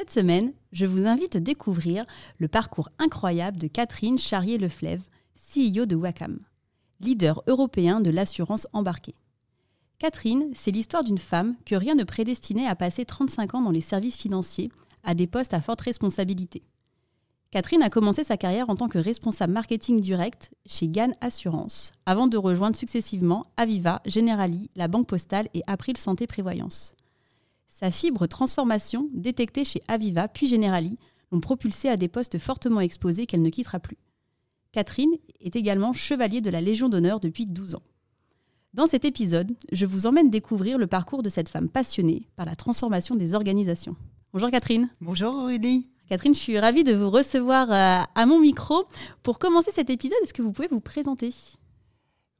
Cette semaine, je vous invite à découvrir le parcours incroyable de Catherine Charrier-Leflève, CEO de Wacom, leader européen de l'assurance embarquée. Catherine, c'est l'histoire d'une femme que rien ne prédestinait à passer 35 ans dans les services financiers à des postes à forte responsabilité. Catherine a commencé sa carrière en tant que responsable marketing direct chez Gann Assurance, avant de rejoindre successivement Aviva, Generali, la Banque Postale et April Santé Prévoyance. Sa fibre transformation, détectée chez Aviva puis Generali, l'ont propulsée à des postes fortement exposés qu'elle ne quittera plus. Catherine est également chevalier de la Légion d'honneur depuis 12 ans. Dans cet épisode, je vous emmène découvrir le parcours de cette femme passionnée par la transformation des organisations. Bonjour Catherine. Bonjour Aurélie. Catherine, je suis ravie de vous recevoir euh, à mon micro. Pour commencer cet épisode, est-ce que vous pouvez vous présenter?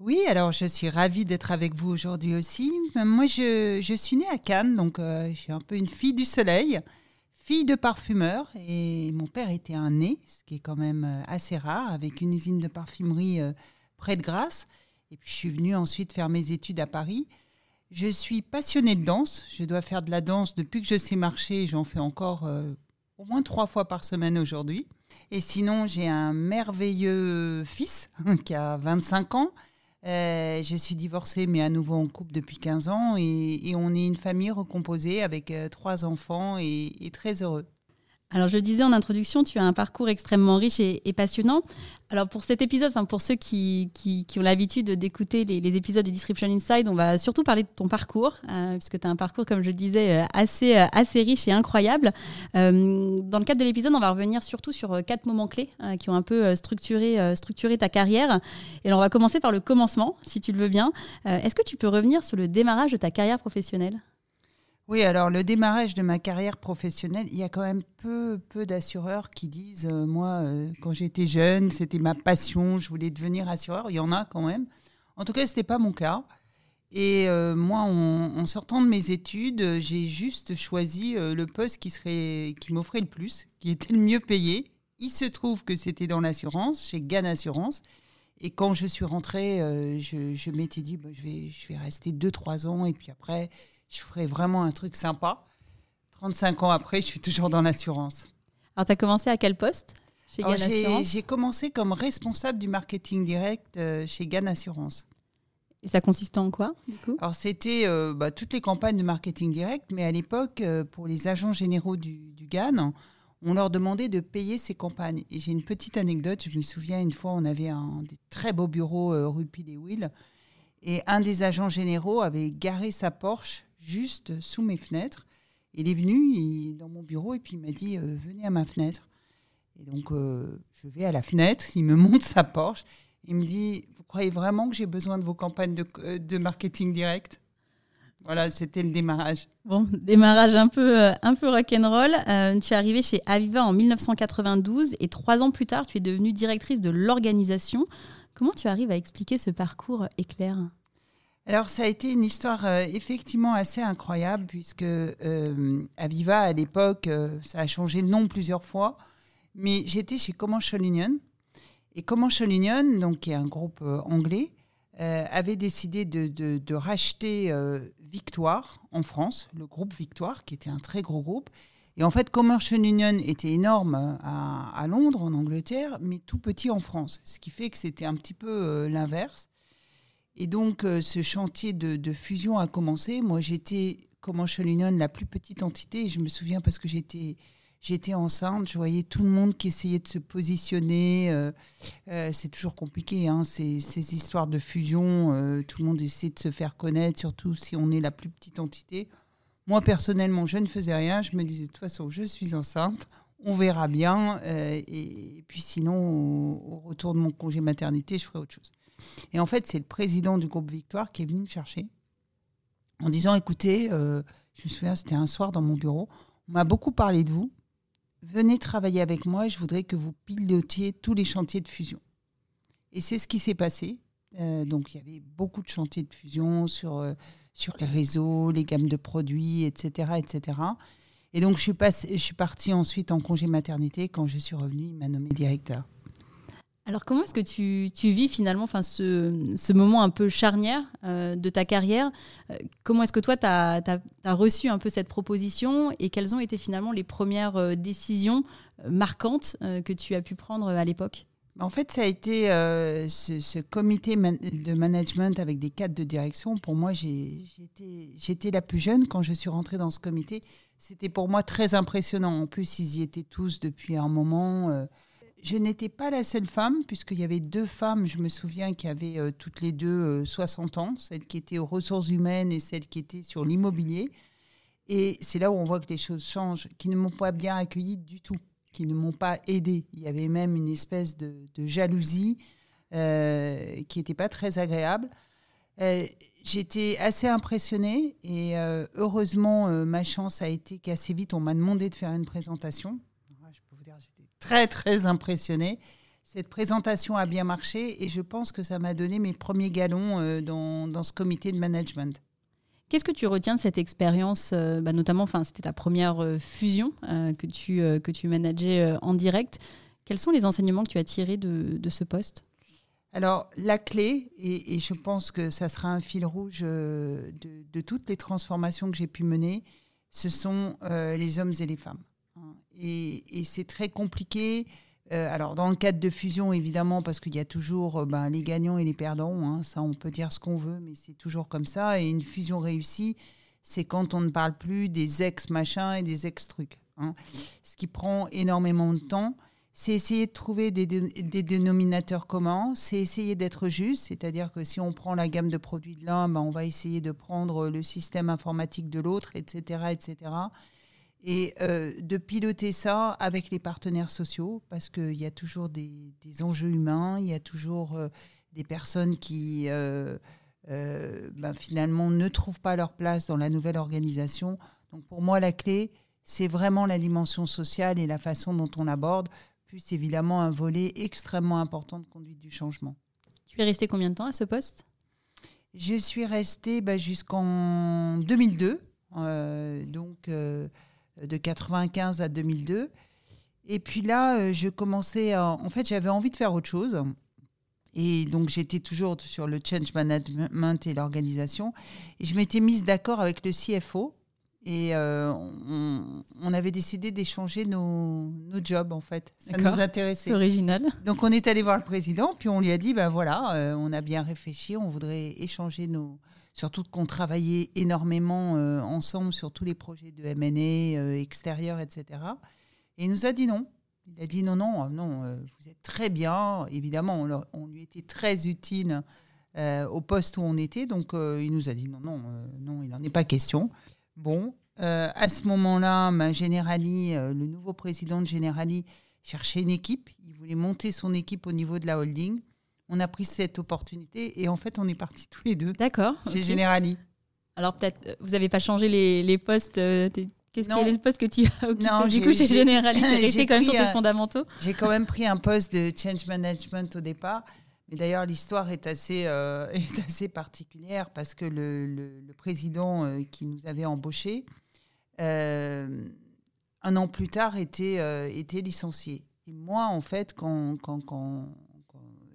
Oui, alors je suis ravie d'être avec vous aujourd'hui aussi. Moi, je, suis née à Cannes, donc euh, je suis un peu une fille du soleil, fille de parfumeur, et mon père était un nez, ce qui est quand même euh, assez rare, avec une usine de parfumerie euh, près de Grasse. Et puis je suis venue ensuite faire mes études à Paris. Je suis passionnée de danse. Je dois faire de la danse depuis que je sais marcher. J'en fais encore au moins trois fois par semaine aujourd'hui. Et sinon, j'ai un merveilleux fils qui a 25 ans euh, je suis divorcée, mais à nouveau en couple depuis 15 ans. Et, on est une famille recomposée avec euh, trois enfants et, et très heureux. Alors, je le disais en introduction, tu as un parcours extrêmement riche et, passionnant. Alors, pour cet épisode, enfin, pour ceux qui, ont l'habitude d'écouter les, épisodes de Description Inside, on va surtout parler de ton parcours, euh, puisque tu as un parcours, comme je le disais, euh, assez, euh, assez riche et incroyable. dans le cadre de l'épisode, on va revenir surtout sur quatre moments clés qui ont un peu structuré, structuré ta carrière. Et on va commencer par le commencement, si tu le veux bien. Est-ce que tu peux revenir sur le démarrage de ta carrière professionnelle? Oui, alors le démarrage de ma carrière professionnelle, il y a quand même peu, peu d'assureurs qui disent euh, Moi, euh, quand j'étais jeune, c'était ma passion, je voulais devenir assureur. Il y en a quand même. En tout cas, ce n'était pas mon cas. Et euh, moi, en, sortant de mes études, j'ai juste choisi le poste qui, qui m'offrait le plus, qui était le mieux payé. Il se trouve que c'était dans l'assurance, chez Gann Assurance. Et quand je suis rentrée, je, je m'étais dit bah, je, vais, je vais rester 2-3 ans et puis après je ferais vraiment un truc sympa. 35 ans après, je suis toujours dans l'assurance. Alors, tu as commencé à quel poste chez Gann Assurance J'ai commencé comme responsable du marketing direct euh, chez Gann Assurance. Et ça consistait en quoi, du coup? Alors, c'était euh, bah, toutes les campagnes de marketing direct, mais à l'époque, euh, pour les agents généraux du, du GAN, on leur demandait de payer ces campagnes. Et j'ai une petite anecdote. Je me souviens, une fois, on avait un des très beaux bureaux rue Pile et un des agents généraux avait garé sa Porsche juste sous mes fenêtres. Il est venu dans mon bureau et puis il m'a dit euh, Venez à ma fenêtre. Et donc, euh, je vais à la fenêtre, il me montre sa Porsche. Il me dit Vous croyez vraiment que j'ai besoin de vos campagnes de, euh, marketing direct? Voilà, c'était le démarrage. Bon, démarrage un peu, un peu rock'n'roll. tu es arrivée chez Aviva en 1992 et trois ans plus tard, tu es devenue directrice de l'organisation. Comment tu arrives à expliquer ce parcours éclair? Alors, ça a été une histoire euh, effectivement assez incroyable, puisque euh, Aviva, à l'époque, euh, ça a changé de nom plusieurs fois, mais j'étais chez Commercial Union. Et Commercial Union, donc, qui est un groupe anglais, avait décidé de, racheter Victoire en France, le groupe Victoire, qui était un très gros groupe. Et en fait, Commercial Union était énorme à, à Londres, en Angleterre, mais tout petit en France, ce qui fait que c'était un petit peu l'inverse. Et donc, euh, ce chantier de, fusion a commencé. Moi, j'étais, comme Union, la plus petite entité. Je me souviens parce que j'étais, j'étais enceinte, je voyais tout le monde qui essayait de se positionner. Euh, euh, c'est toujours compliqué, hein, ces, histoires de fusion. tout le monde essaie de se faire connaître, surtout si on est la plus petite entité. Moi, personnellement, je ne faisais rien. Je me disais, de toute façon, je suis enceinte. On verra bien. et, puis sinon, au, retour de mon congé maternité, je ferai autre chose. Et en fait, c'est le président du groupe Victoire qui est venu me chercher en disant écoutez, euh, je me souviens, c'était un soir dans mon bureau, on m'a beaucoup parlé de vous venez travailler avec moi, je voudrais que vous pilotiez tous les chantiers de fusion. Et c'est ce qui s'est passé. Euh, donc il y avait beaucoup de chantiers de fusion sur, euh, sur les réseaux, les gammes de produits, etc. etc. Et donc je suis, passé, je suis partie ensuite en congé maternité. Quand je suis revenue, il m'a nommé directeur. Alors comment est-ce que tu, vis finalement ce, moment un peu charnière euh, de ta carrière? Comment est-ce que toi, tu as, reçu un peu cette proposition? Et quelles ont été finalement les premières décisions marquantes que tu as pu prendre à l'époque? En fait, ça a été euh, ce, comité de management avec des cadres de direction. Pour moi, j'étais la plus jeune quand je suis rentrée dans ce comité. C'était pour moi très impressionnant. En plus, ils y étaient tous depuis un moment. Euh. Je n'étais pas la seule femme, puisqu'il y avait deux femmes, je me souviens, qui avaient euh, toutes les deux 60 ans, celle qui était aux ressources humaines et celle qui était sur l'immobilier. Et c'est là où on voit que les choses changent, qui ne m'ont pas bien accueillie du tout qui ne m'ont pas aidé. Il y avait même une espèce de, jalousie euh, qui n'était pas très agréable. Euh, j'étais assez impressionnée et euh, heureusement, ma chance a été qu'assez vite, on m'a demandé de faire une présentation. Je peux vous dire, j'étais très, très impressionnée. Cette présentation a bien marché et je pense que ça m'a donné mes premiers galons dans, dans ce comité de management. Qu'est-ce que tu retiens de cette expérience, euh, bah, notamment, enfin, c'était ta première euh, fusion euh, que tu que tu manageais en direct. Quels sont les enseignements que tu as tirés de, de ce poste? Alors la clé, et, et, je pense que ça sera un fil rouge de, de toutes les transformations que j'ai pu mener, ce sont les hommes et les femmes. Et, c'est très compliqué euh, alors, dans le cadre de fusion, évidemment, parce qu'il y a toujours euh, ben, les gagnants et les perdants, hein, ça on peut dire ce qu'on veut, mais c'est toujours comme ça. Et une fusion réussie, c'est quand on ne parle plus des ex-machins et des ex-trucs. Hein. Ce qui prend énormément de temps, c'est essayer de trouver des, dénominateurs communs, c'est essayer d'être juste, c'est-à-dire que si on prend la gamme de produits de l'un, ben, on va essayer de prendre le système informatique de l'autre, etc., etc et euh, de piloter ça avec les partenaires sociaux, parce qu'il y a toujours des, enjeux humains, il y a toujours euh, des personnes qui euh, ben, finalement ne trouvent pas leur place dans la nouvelle organisation. Donc pour moi, la clé, c'est vraiment la dimension sociale et la façon dont on aborde, plus évidemment un volet extrêmement important de conduite du changement. Tu es resté combien de temps à ce poste? Je suis restée ben, jusqu'en 2002. donc de 95 à 2002. Et puis là, euh, je commençais En fait, j'avais envie de faire autre chose. Et donc, j'étais toujours sur le change management et l'organisation. Et je m'étais mise d'accord avec le CFO. Et euh, on, avait décidé d'échanger nos, nos, jobs, en fait. Ça nous intéressait. original. Donc, on est allé voir le président, puis on lui a dit, ben voilà, euh, on a bien réfléchi, on voudrait échanger nos, surtout qu'on travaillait énormément euh, ensemble sur tous les projets de M&A euh, extérieurs, etc. Et il nous a dit non. Il a dit non, non, non, euh, vous êtes très bien. Évidemment, on, lui était très utile au poste où on était, donc il nous a dit non, non, non, il n'en est pas question. Bon, à ce moment-là, ben, Generali, le nouveau président de Generali cherchait une équipe. Il voulait monter son équipe au niveau de la holding on a pris cette opportunité et en fait, on est partis tous les deux. D'accord. Chez Generali. Alors peut-être, euh, vous n'avez pas changé les, postes euh, Qu'est-ce quel est le poste que tu as occupé non, du coup chez Generali? Tu resté quand même sur tes fondamentaux J'ai quand même pris un poste de change management au départ. Mais d'ailleurs, l'histoire est assez, euh, est assez particulière parce que le, le, président qui nous avait embauchés, un an plus tard, était, était licencié. Et moi, en fait, quand, quand, quand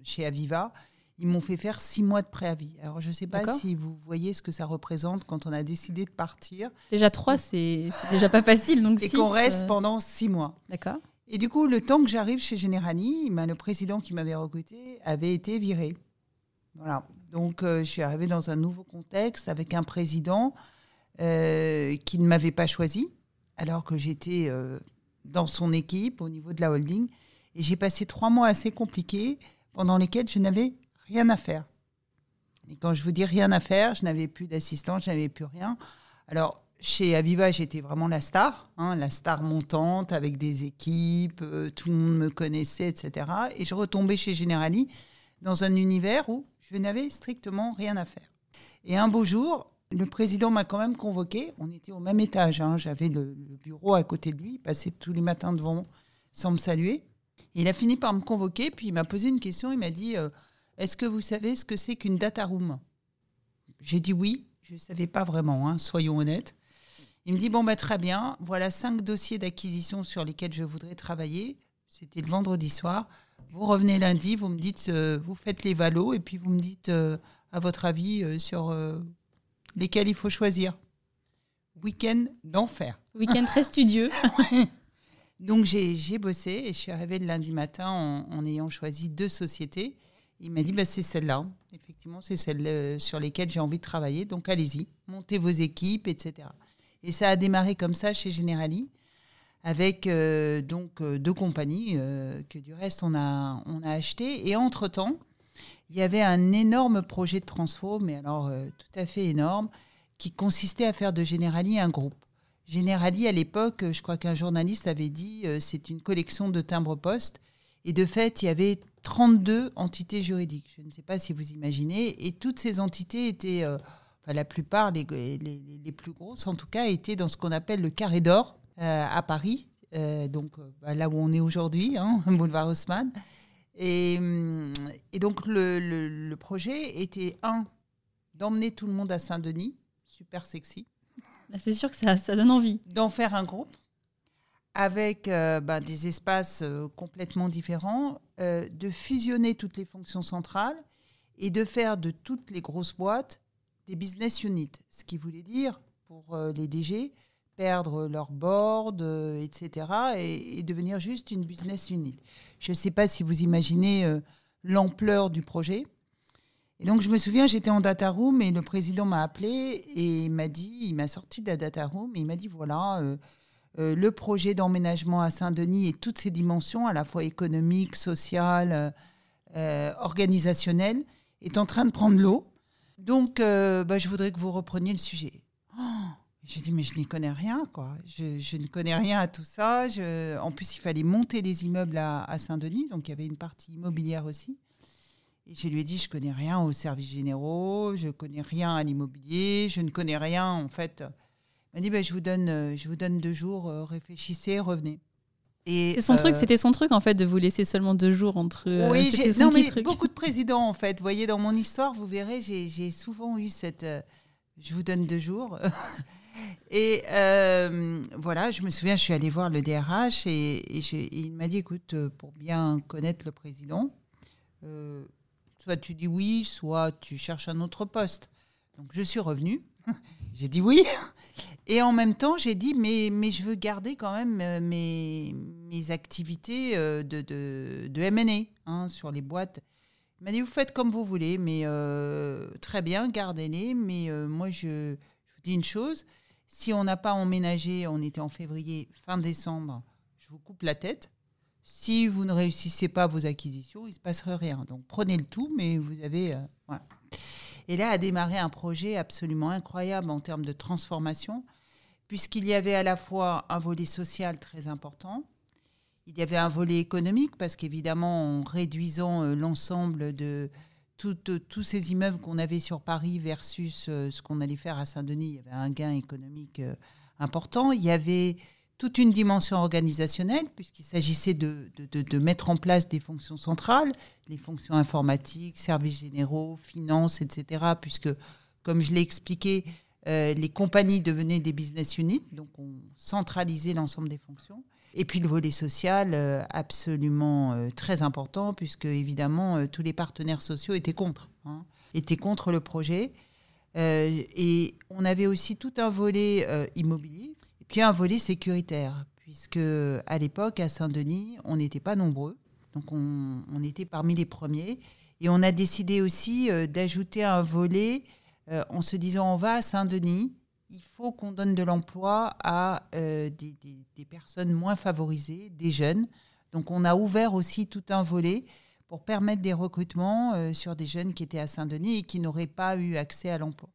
chez Aviva, ils m'ont fait faire six mois de préavis. Alors, je ne sais pas si vous voyez ce que ça représente quand on a décidé de partir. Déjà trois, c'est déjà pas facile. Donc Et qu'on reste euh, pendant six mois. D'accord. Et du coup, le temps que j'arrive chez Generali, ben, le président qui m'avait recruté avait été viré. Voilà. Donc, euh, je suis arrivée dans un nouveau contexte avec un président euh, qui ne m'avait pas choisi, alors que j'étais dans son équipe au niveau de la holding. Et j'ai passé trois mois assez compliqués pendant lesquels je n'avais rien à faire. Et quand je vous dis rien à faire, je n'avais plus d'assistant, je n'avais plus rien. Alors, chez Aviva, j'étais vraiment la star, hein, la star montante avec des équipes, euh, tout le monde me connaissait, etc. Et je retombais chez Generali dans un univers où je n'avais strictement rien à faire. Et un beau jour, le président m'a quand même convoqué. On était au même étage. hein. J'avais le, le bureau à côté de lui. Il passait tous les matins devant sans me saluer. Il a fini par me convoquer, puis il m'a posé une question. Il m'a dit euh, Est-ce que vous savez ce que c'est qu'une data room? J'ai dit oui. Je ne savais pas vraiment, hein, soyons honnêtes. Il me dit Bon, bah, très bien. Voilà cinq dossiers d'acquisition sur lesquels je voudrais travailler. C'était le vendredi soir. Vous revenez lundi, vous me dites, euh, vous faites les valos, et puis vous me dites, euh, à votre avis, sur lesquels il faut choisir. Week-end d'enfer. Week-end très studieux. Donc j'ai bossé et je suis arrivée le lundi matin en, ayant choisi deux sociétés. Il m'a dit bah, c'est celle-là. Effectivement, c'est celle euh, sur lesquelles j'ai envie de travailler. Donc allez-y, montez vos équipes, etc. Et ça a démarré comme ça chez Generali, avec euh, donc euh, deux compagnies que du reste on a on a acheté. Et entre temps, il y avait un énorme projet de transfo, mais alors tout à fait énorme, qui consistait à faire de Generali un groupe. Generali, à l'époque, je crois qu'un journaliste avait dit, euh, c'est une collection de timbres-poste. Et de fait, il y avait 32 entités juridiques. Je ne sais pas si vous imaginez. Et toutes ces entités étaient, euh, enfin, la plupart, les, les- plus grosses en tout cas, étaient dans ce qu'on appelle le carré d'or euh, à Paris. Euh, donc bah, là où on est aujourd'hui, hein, boulevard Haussmann. Et, hum, et donc le, le- le projet était, un, d'emmener tout le monde à Saint-Denis, super sexy C'est sûr que ça, donne envie. d'en faire un groupe avec euh, ben, des espaces euh, complètement différents, euh, de fusionner toutes les fonctions centrales et de faire de toutes les grosses boîtes des business units. Ce qui voulait dire, pour les DG, perdre leur board, etc., et, devenir juste une business unit. Je ne sais pas si vous imaginez l'ampleur du projet. Et donc, je me souviens, j'étais en data room et le président m'a appelé et m'a dit, il m'a sorti de la data room et il m'a dit voilà, euh, euh, le projet d'emménagement à Saint-Denis et toutes ses dimensions, à la fois économiques, sociales, euh, euh, organisationnelles, est en train de prendre l'eau. Donc, bah, je voudrais que vous repreniez le sujet. Oh, j'ai dit, mais je n'y connais rien, quoi. Je, ne connais rien à tout ça. En plus, il fallait monter les immeubles à Saint-Denis, donc il y avait une partie immobilière aussi. Et je lui ai dit, je connais rien aux services généraux, je connais rien à l'immobilier, je ne connais rien, en fait. Il m'a dit, bah, je, vous donne, euh, je vous donne deux jours, euh, réfléchissez, revenez. Et, son truc, euh, c'était son truc en fait de vous laisser seulement deux jours entre. oui, j'ai- non, petit mais truc. beaucoup de présidents, en fait. Vous voyez, dans mon histoire, vous verrez, j'ai souvent eu cette. euh, je vous donne deux jours. et euh, voilà, je me souviens, je suis allée voir le DRH et, et j'ai- et il m'a dit écoute, pour bien connaître le président, soit tu dis oui, soit tu cherches un autre poste. Donc je suis revenue. j'ai dit oui. Et en même temps, j'ai dit, mais, mais je veux garder quand même euh, mes, mes activités euh, de, de, de M&A hein, sur les boîtes. Il m'a dit, vous faites comme vous voulez, mais euh, très bien, gardez-les. Mais moi, je, je vous dis une chose, si on n'a pas emménagé, on était en février, fin décembre, je vous coupe la tête. Si vous ne réussissez pas vos acquisitions, il ne se passera rien. Donc prenez le tout, mais vous avez... euh, voilà. Et là a démarré un projet absolument incroyable en termes de transformation, puisqu'il y avait à la fois un volet social très important, il y avait un volet économique, parce qu'évidemment, en réduisant euh, l'ensemble de euh, tous ces immeubles qu'on avait sur Paris versus ce qu'on allait faire à Saint-Denis, il y avait un gain économique important. Il y avait toute une dimension organisationnelle, puisqu'il s'agissait de, mettre en place des fonctions centrales, les fonctions informatiques, services généraux, finances, etc., puisque, comme je l'ai expliqué, euh, les compagnies devenaient des business units, donc on centralisait l'ensemble des fonctions. Et puis le volet social, euh, absolument euh, très important, puisque évidemment tous les partenaires sociaux étaient contre, hein, étaient contre le projet. Et on avait aussi tout un volet immobilier, puis un volet sécuritaire, puisque à l'époque, à Saint-Denis, on n'était pas nombreux, donc on, était parmi les premiers. Et on a décidé aussi euh, d'ajouter un volet euh, en se disant on va à Saint-Denis, il faut qu'on donne de l'emploi à euh, des, personnes moins favorisées, des jeunes. Donc on a ouvert aussi tout un volet pour permettre des recrutements sur des jeunes qui étaient à Saint-Denis et qui n'auraient pas eu accès à l'emploi.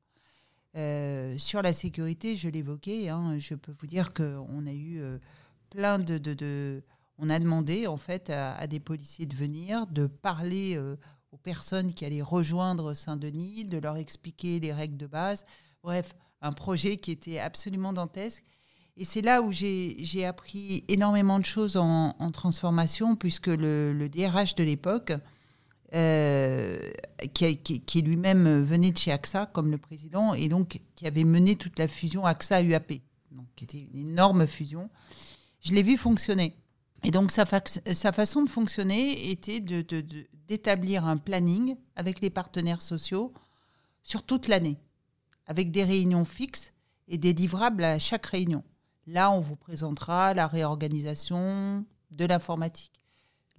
Euh, sur la sécurité, je l'évoquais, hein, je peux vous dire qu'on a eu euh, plein de, On a demandé en fait à, des policiers de venir, de parler euh, aux personnes qui allaient rejoindre Saint-Denis, de leur expliquer les règles de base. Bref, un projet qui était absolument dantesque. Et c'est là où j'ai appris énormément de choses en, transformation, puisque le, DRH de l'époque, euh, qui, lui-même venait de chez AXA comme le président, et donc qui avait mené toute la fusion AXA-UAP, qui était une énorme fusion, je l'ai vu fonctionner. Et donc sa, façon de fonctionner était d'établir de, un planning avec les partenaires sociaux sur toute l'année, avec des réunions fixes et des livrables à chaque réunion. Là, on vous présentera la réorganisation de l'informatique.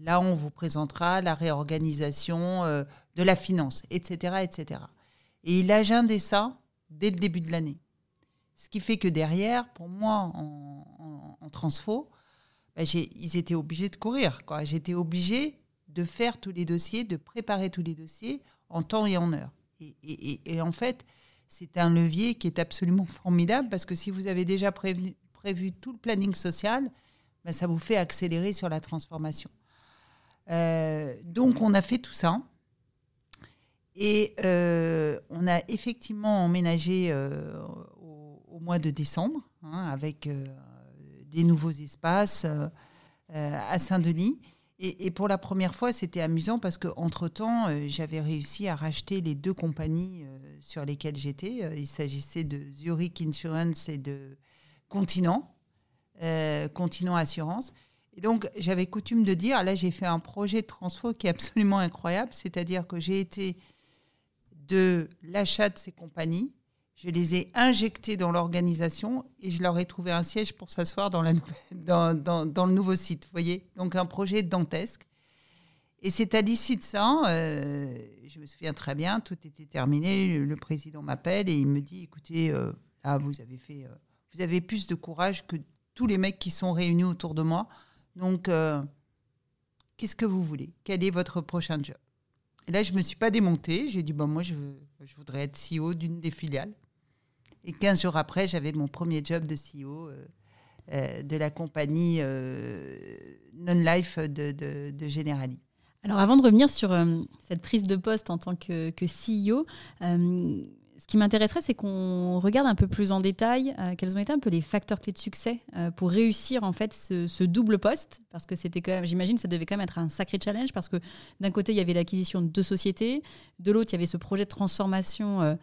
Là, on vous présentera la réorganisation euh, de la finance, etc., etc. Et il agendait ça dès le début de l'année. Ce qui fait que derrière, pour moi, en, en, transfo, ben, ils étaient obligés de courir. J'étais obligée de faire tous les dossiers, de préparer tous les dossiers en temps et en heure. Et, en fait, c'est un levier qui est absolument formidable parce que si vous avez déjà prévu, tout le planning social, ben, ça vous fait accélérer sur la transformation. Euh, donc, on a fait tout ça. Et euh, on a effectivement emménagé euh, au, mois de décembre hein, avec des nouveaux espaces à Saint-Denis. Et, pour la première fois, c'était amusant parce qu'entre-temps, j'avais réussi à racheter les deux compagnies sur lesquelles j'étais. il s'agissait de Zurich Insurance et de Continent, Continent Assurance. Et donc, j'avais coutume de dire, là, j'ai fait un projet de transfo qui est absolument incroyable, c'est-à-dire que j'ai été de l'achat de ces compagnies, je les ai injectées dans l'organisation et je leur ai trouvé un siège pour s'asseoir dans, le nouveau site, vous voyez Donc, un projet dantesque. Et c'est à l'issue de ça, euh, je me souviens très bien, tout était terminé, le président m'appelle et il me dit, écoutez, euh, là, vous avez fait... Euh, vous avez plus de courage que tous les mecs qui sont réunis autour de moi. Donc, euh, qu'est-ce que vous voulez? Quel est votre prochain job? Et là, je ne me suis pas démontée. J'ai dit, bon, moi, je, je, voudrais être CEO d'une des filiales. Et 15 jours après, j'avais mon premier job de CEO euh, euh, de la compagnie Non-Life de, Generali. Alors, avant de revenir sur cette prise de poste en tant que, que CEO, ce qui m'intéresserait, c'est qu'on regarde un peu plus en détail euh, quels ont été un peu les facteurs clés de succès euh, pour réussir en fait ce, double poste, parce que c'était quand même, j'imagine, ça devait quand même être un sacré challenge, parce que d'un côté il y avait l'acquisition de deux sociétés, de l'autre il y avait ce projet de transformation euh,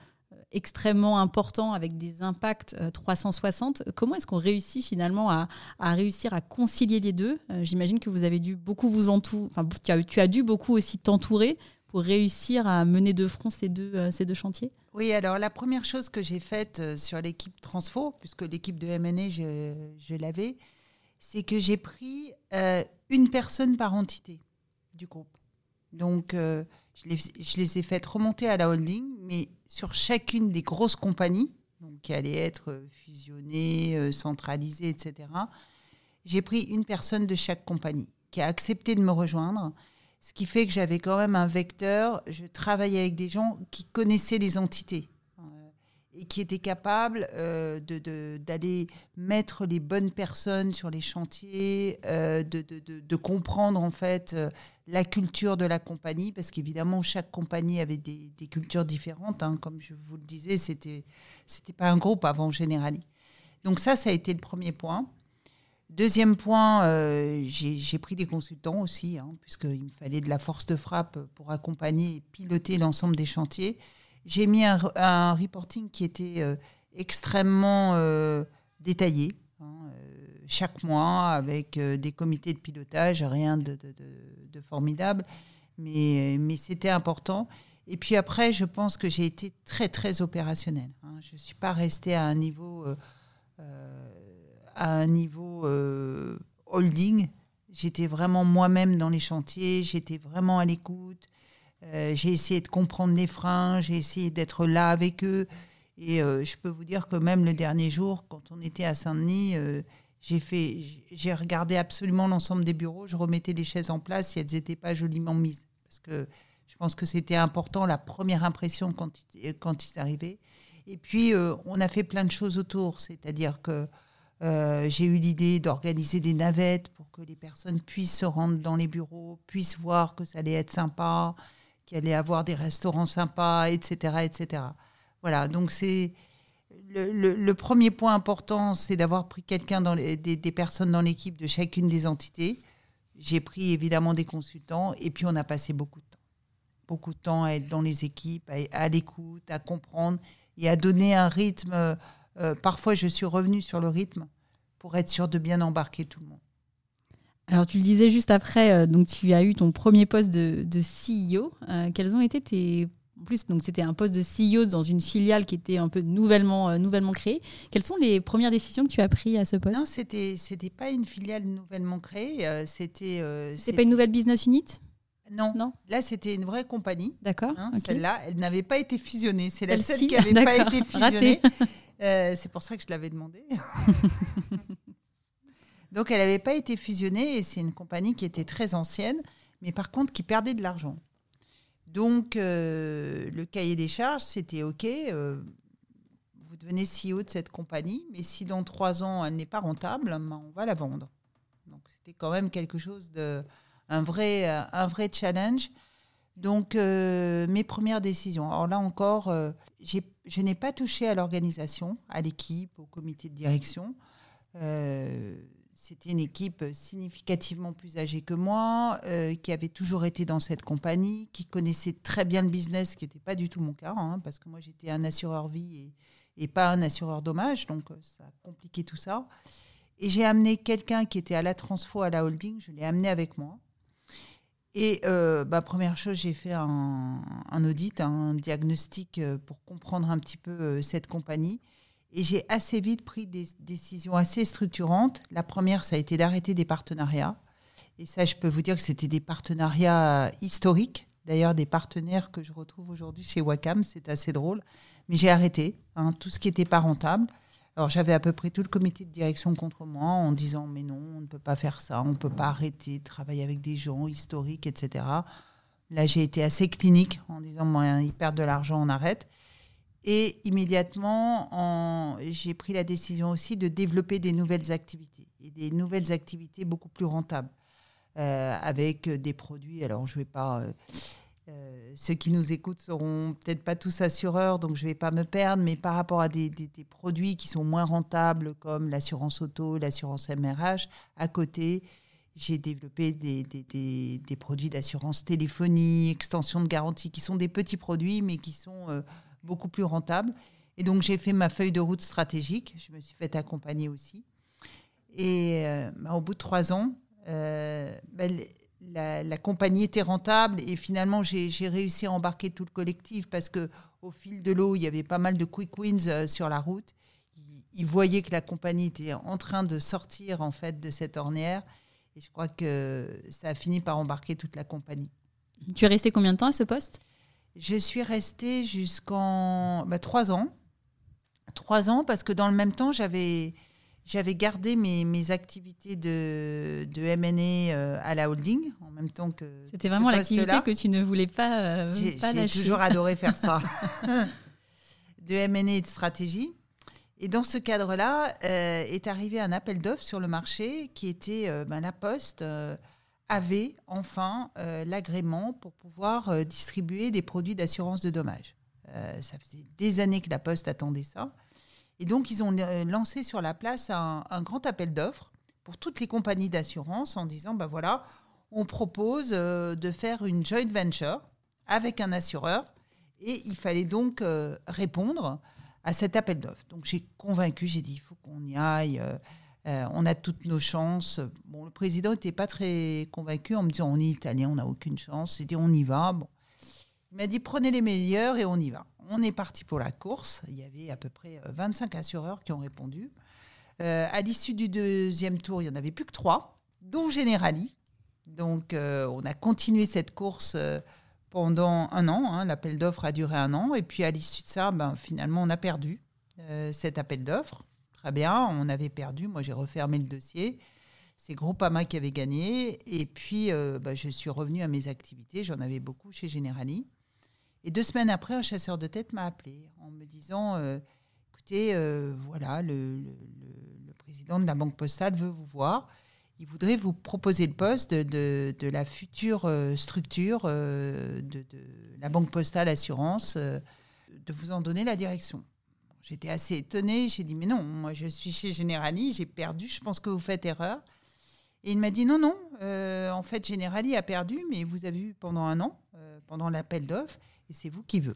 extrêmement important avec des impacts 360. Comment est-ce qu'on réussit finalement à, réussir à concilier les deux? J'imagine que vous avez dû beaucoup vous entourer, enfin tu as, tu as dû beaucoup aussi t'entourer pour réussir à mener de front ces deux, euh, ces deux chantiers? Oui, alors la première chose que j'ai faite euh, sur l'équipe Transfo, puisque l'équipe de MNE, je, je l'avais, c'est que j'ai pris euh, une personne par entité du groupe. Donc, je, les, je, les, ai faites remonter à la holding, mais sur chacune des grosses compagnies, donc qui allaient être fusionnées, centralisées, etc., j'ai pris une personne de chaque compagnie qui a accepté de me rejoindre ce qui fait que j'avais quand même un vecteur. Je travaillais avec des gens qui connaissaient les entités euh, et qui étaient capables euh, d'aller mettre les bonnes personnes sur les chantiers, euh, de, de, comprendre en fait la culture de la compagnie, parce qu'évidemment chaque compagnie avait des, des cultures différentes. Hein. Comme je vous le disais, c'était c'était pas un groupe avant Generali. Donc ça, ça a été le premier point. Deuxième point, euh, j'ai pris des consultants aussi, hein, puisqu'il me fallait de la force de frappe pour accompagner et piloter l'ensemble des chantiers. J'ai mis un, reporting qui était euh, extrêmement euh, détaillé, hein, chaque mois, avec des comités de pilotage, rien de, formidable, mais, c'était important. Et puis après, je pense que j'ai été très, très opérationnelle. Hein. Je ne suis pas restée à un niveau à un niveau euh, holding. J'étais vraiment moi-même dans les chantiers, j'étais vraiment à l'écoute. Euh, j'ai essayé de comprendre les freins, j'ai essayé d'être là avec eux. Et euh, je peux vous dire que même le dernier jour, quand on était à Saint-Denis, j'ai fait, j'ai regardé absolument l'ensemble des bureaux. Je remettais les chaises en place si elles n'étaient pas joliment mises, parce que je pense que c'était important la première impression quand, quand ils arrivaient. Et puis on a fait plein de choses autour, c'est-à-dire que euh, j'ai eu l'idée d'organiser des navettes pour que les personnes puissent se rendre dans les bureaux, puissent voir que ça allait être sympa, qu'il allait avoir des restaurants sympas, etc., etc. Voilà, donc c'est le, premier point important, c'est d'avoir pris quelqu'un dans des, des, personnes dans l'équipe de chacune des entités. J'ai pris évidemment des consultants et puis on a passé beaucoup de temps. Beaucoup de temps à être dans les équipes, à, l'écoute, à comprendre et à donner un rythme. Euh, parfois, je suis revenue sur le rythme pour être sûre de bien embarquer tout le monde. Alors, tu le disais juste après, euh, donc tu as eu ton premier poste de, de CEO. Euh, quels ont été tes en plus, donc c'était un poste de CEO dans une filiale qui était un peu nouvellement, nouvellement créée. Quelles sont les premières décisions que tu as prises à ce poste? Non, c'était c'était pas une filiale nouvellement créée. C'était. C'est pas une nouvelle business unit? Non. non. Là, c'était une vraie compagnie. D'accord. Hein, celle-là, elle n'avait pas été fusionnée. C'est la seule qui n'avait pas été fusionnée. c'est pour ça que je l'avais demandé. Donc, elle n'avait pas été fusionnée et c'est une compagnie qui était très ancienne, mais par contre qui perdait de l'argent. Donc, euh, le cahier des charges, c'était OK, euh, vous devenez CEO de cette compagnie, mais si dans trois ans, elle n'est pas rentable, ben, on va la vendre. Donc, c'était quand même quelque chose de. Un vrai, un vrai challenge. Donc, euh, mes premières décisions. Alors là encore, je n'ai pas touché à l'organisation, à l'équipe, au comité de direction. C'était une équipe significativement plus âgée que moi, euh, qui avait toujours été dans cette compagnie, qui connaissait très bien le business, ce qui n'était pas du tout mon cas, hein, parce que moi j'étais un assureur vie et, pas un assureur dommage, donc euh, ça a compliqué tout ça. Et j'ai amené quelqu'un qui était à la transfo, à la holding, je l'ai amené avec moi. Et euh, bah, première chose, j'ai fait un, audit, un diagnostic pour comprendre un petit peu cette compagnie. Et j'ai assez vite pris des décisions assez structurantes. La première, ça a été d'arrêter des partenariats. Et ça, je peux vous dire que c'était des partenariats historiques. D'ailleurs, des partenaires que je retrouve aujourd'hui chez Wacom, c'est assez drôle. Mais j'ai arrêté hein, tout ce qui n'était pas rentable. Alors j'avais à peu près tout le comité de direction contre moi en disant mais non, on ne peut pas faire ça, on ne peut pas arrêter de travailler avec des gens historiques, etc. Là j'ai été assez clinique en disant ils perdent de l'argent, on arrête. Et immédiatement, j'ai pris la décision aussi de développer des nouvelles activités, et des nouvelles activités beaucoup plus rentables, euh, avec des produits. Alors, je ne vais pas. Euh, euh, ceux qui nous écoutent seront peut-être pas tous assureurs, donc je ne vais pas me perdre, mais par rapport à des, produits qui sont moins rentables, comme l'assurance auto, l'assurance MRH, à côté, j'ai développé des, produits d'assurance téléphonie, extension de garantie, qui sont des petits produits, mais qui sont beaucoup plus rentable. Et donc, j'ai fait ma feuille de route stratégique. Je me suis fait accompagner aussi. Et euh, bah, au bout de trois ans, euh, bah, la, compagnie était rentable et finalement, j'ai réussi à embarquer tout le collectif parce que au fil de l'eau, il y avait pas mal de quick wins euh, sur la route. Ils, voyaient que la compagnie était en train de sortir en fait de cette ornière. Et je crois que ça a fini par embarquer toute la compagnie. Tu es resté combien de temps à ce poste? Je suis restée jusqu'en bah, trois ans. Trois ans parce que dans le même temps, j'avais j'avais gardé mes, mes, activités de, de M&A euh, à la holding en même temps que. C'était vraiment l'activité que tu ne voulais pas, euh, lâcher. J'ai toujours adoré faire ça. de M&A et de stratégie. Et dans ce cadre-là, euh, est arrivé un appel d'offres sur le marché qui était ben, la Poste avait enfin euh, l'agrément pour pouvoir euh, distribuer des produits d'assurance de dommages. Euh, ça faisait des années que la Poste attendait ça. Et donc, ils ont lancé sur la place un, grand appel d'offres pour toutes les compagnies d'assurance en disant, ben voilà, on propose de faire une joint venture avec un assureur. Et il fallait donc répondre à cet appel d'offres. Donc, j'ai convaincu, j'ai dit, il faut qu'on y aille. Euh, on a toutes nos chances. Bon, le président n'était pas très convaincu en me disant on est italien, on n'a aucune chance. Il dit on y va. Bon. Il m'a dit prenez les meilleurs et on y va. On est parti pour la course. Il y avait à peu près 25 euh, assureurs qui ont répondu. Euh, à l'issue du deuxième tour, il n'y en avait plus que trois, dont Generali. Donc on a continué cette course pendant un an. Hein. L'appel d'offres a duré un an. Et puis à l'issue de ça, ben, finalement, on a perdu cet appel d'offres. Très bien, on avait perdu. Moi, j'ai refermé le dossier. C'est Groupama qui avait gagné. Et puis, euh, bah, je suis revenue à mes activités. J'en avais beaucoup chez Generali. Et deux semaines après, un chasseur de tête m'a appelé en me disant euh, écoutez, euh, voilà, le, président de la Banque Postale veut vous voir. Il voudrait vous proposer le poste de, la future structure de, de, la Banque Postale Assurance, de vous en donner la direction j'étais assez étonnée. J'ai dit, mais non, moi je suis chez Generali, j'ai perdu, je pense que vous faites erreur. Et il m'a dit, non, non, euh, en fait, Generali a perdu, mais vous avez eu pendant un an, euh, pendant l'appel d'offres, et c'est vous qui veut.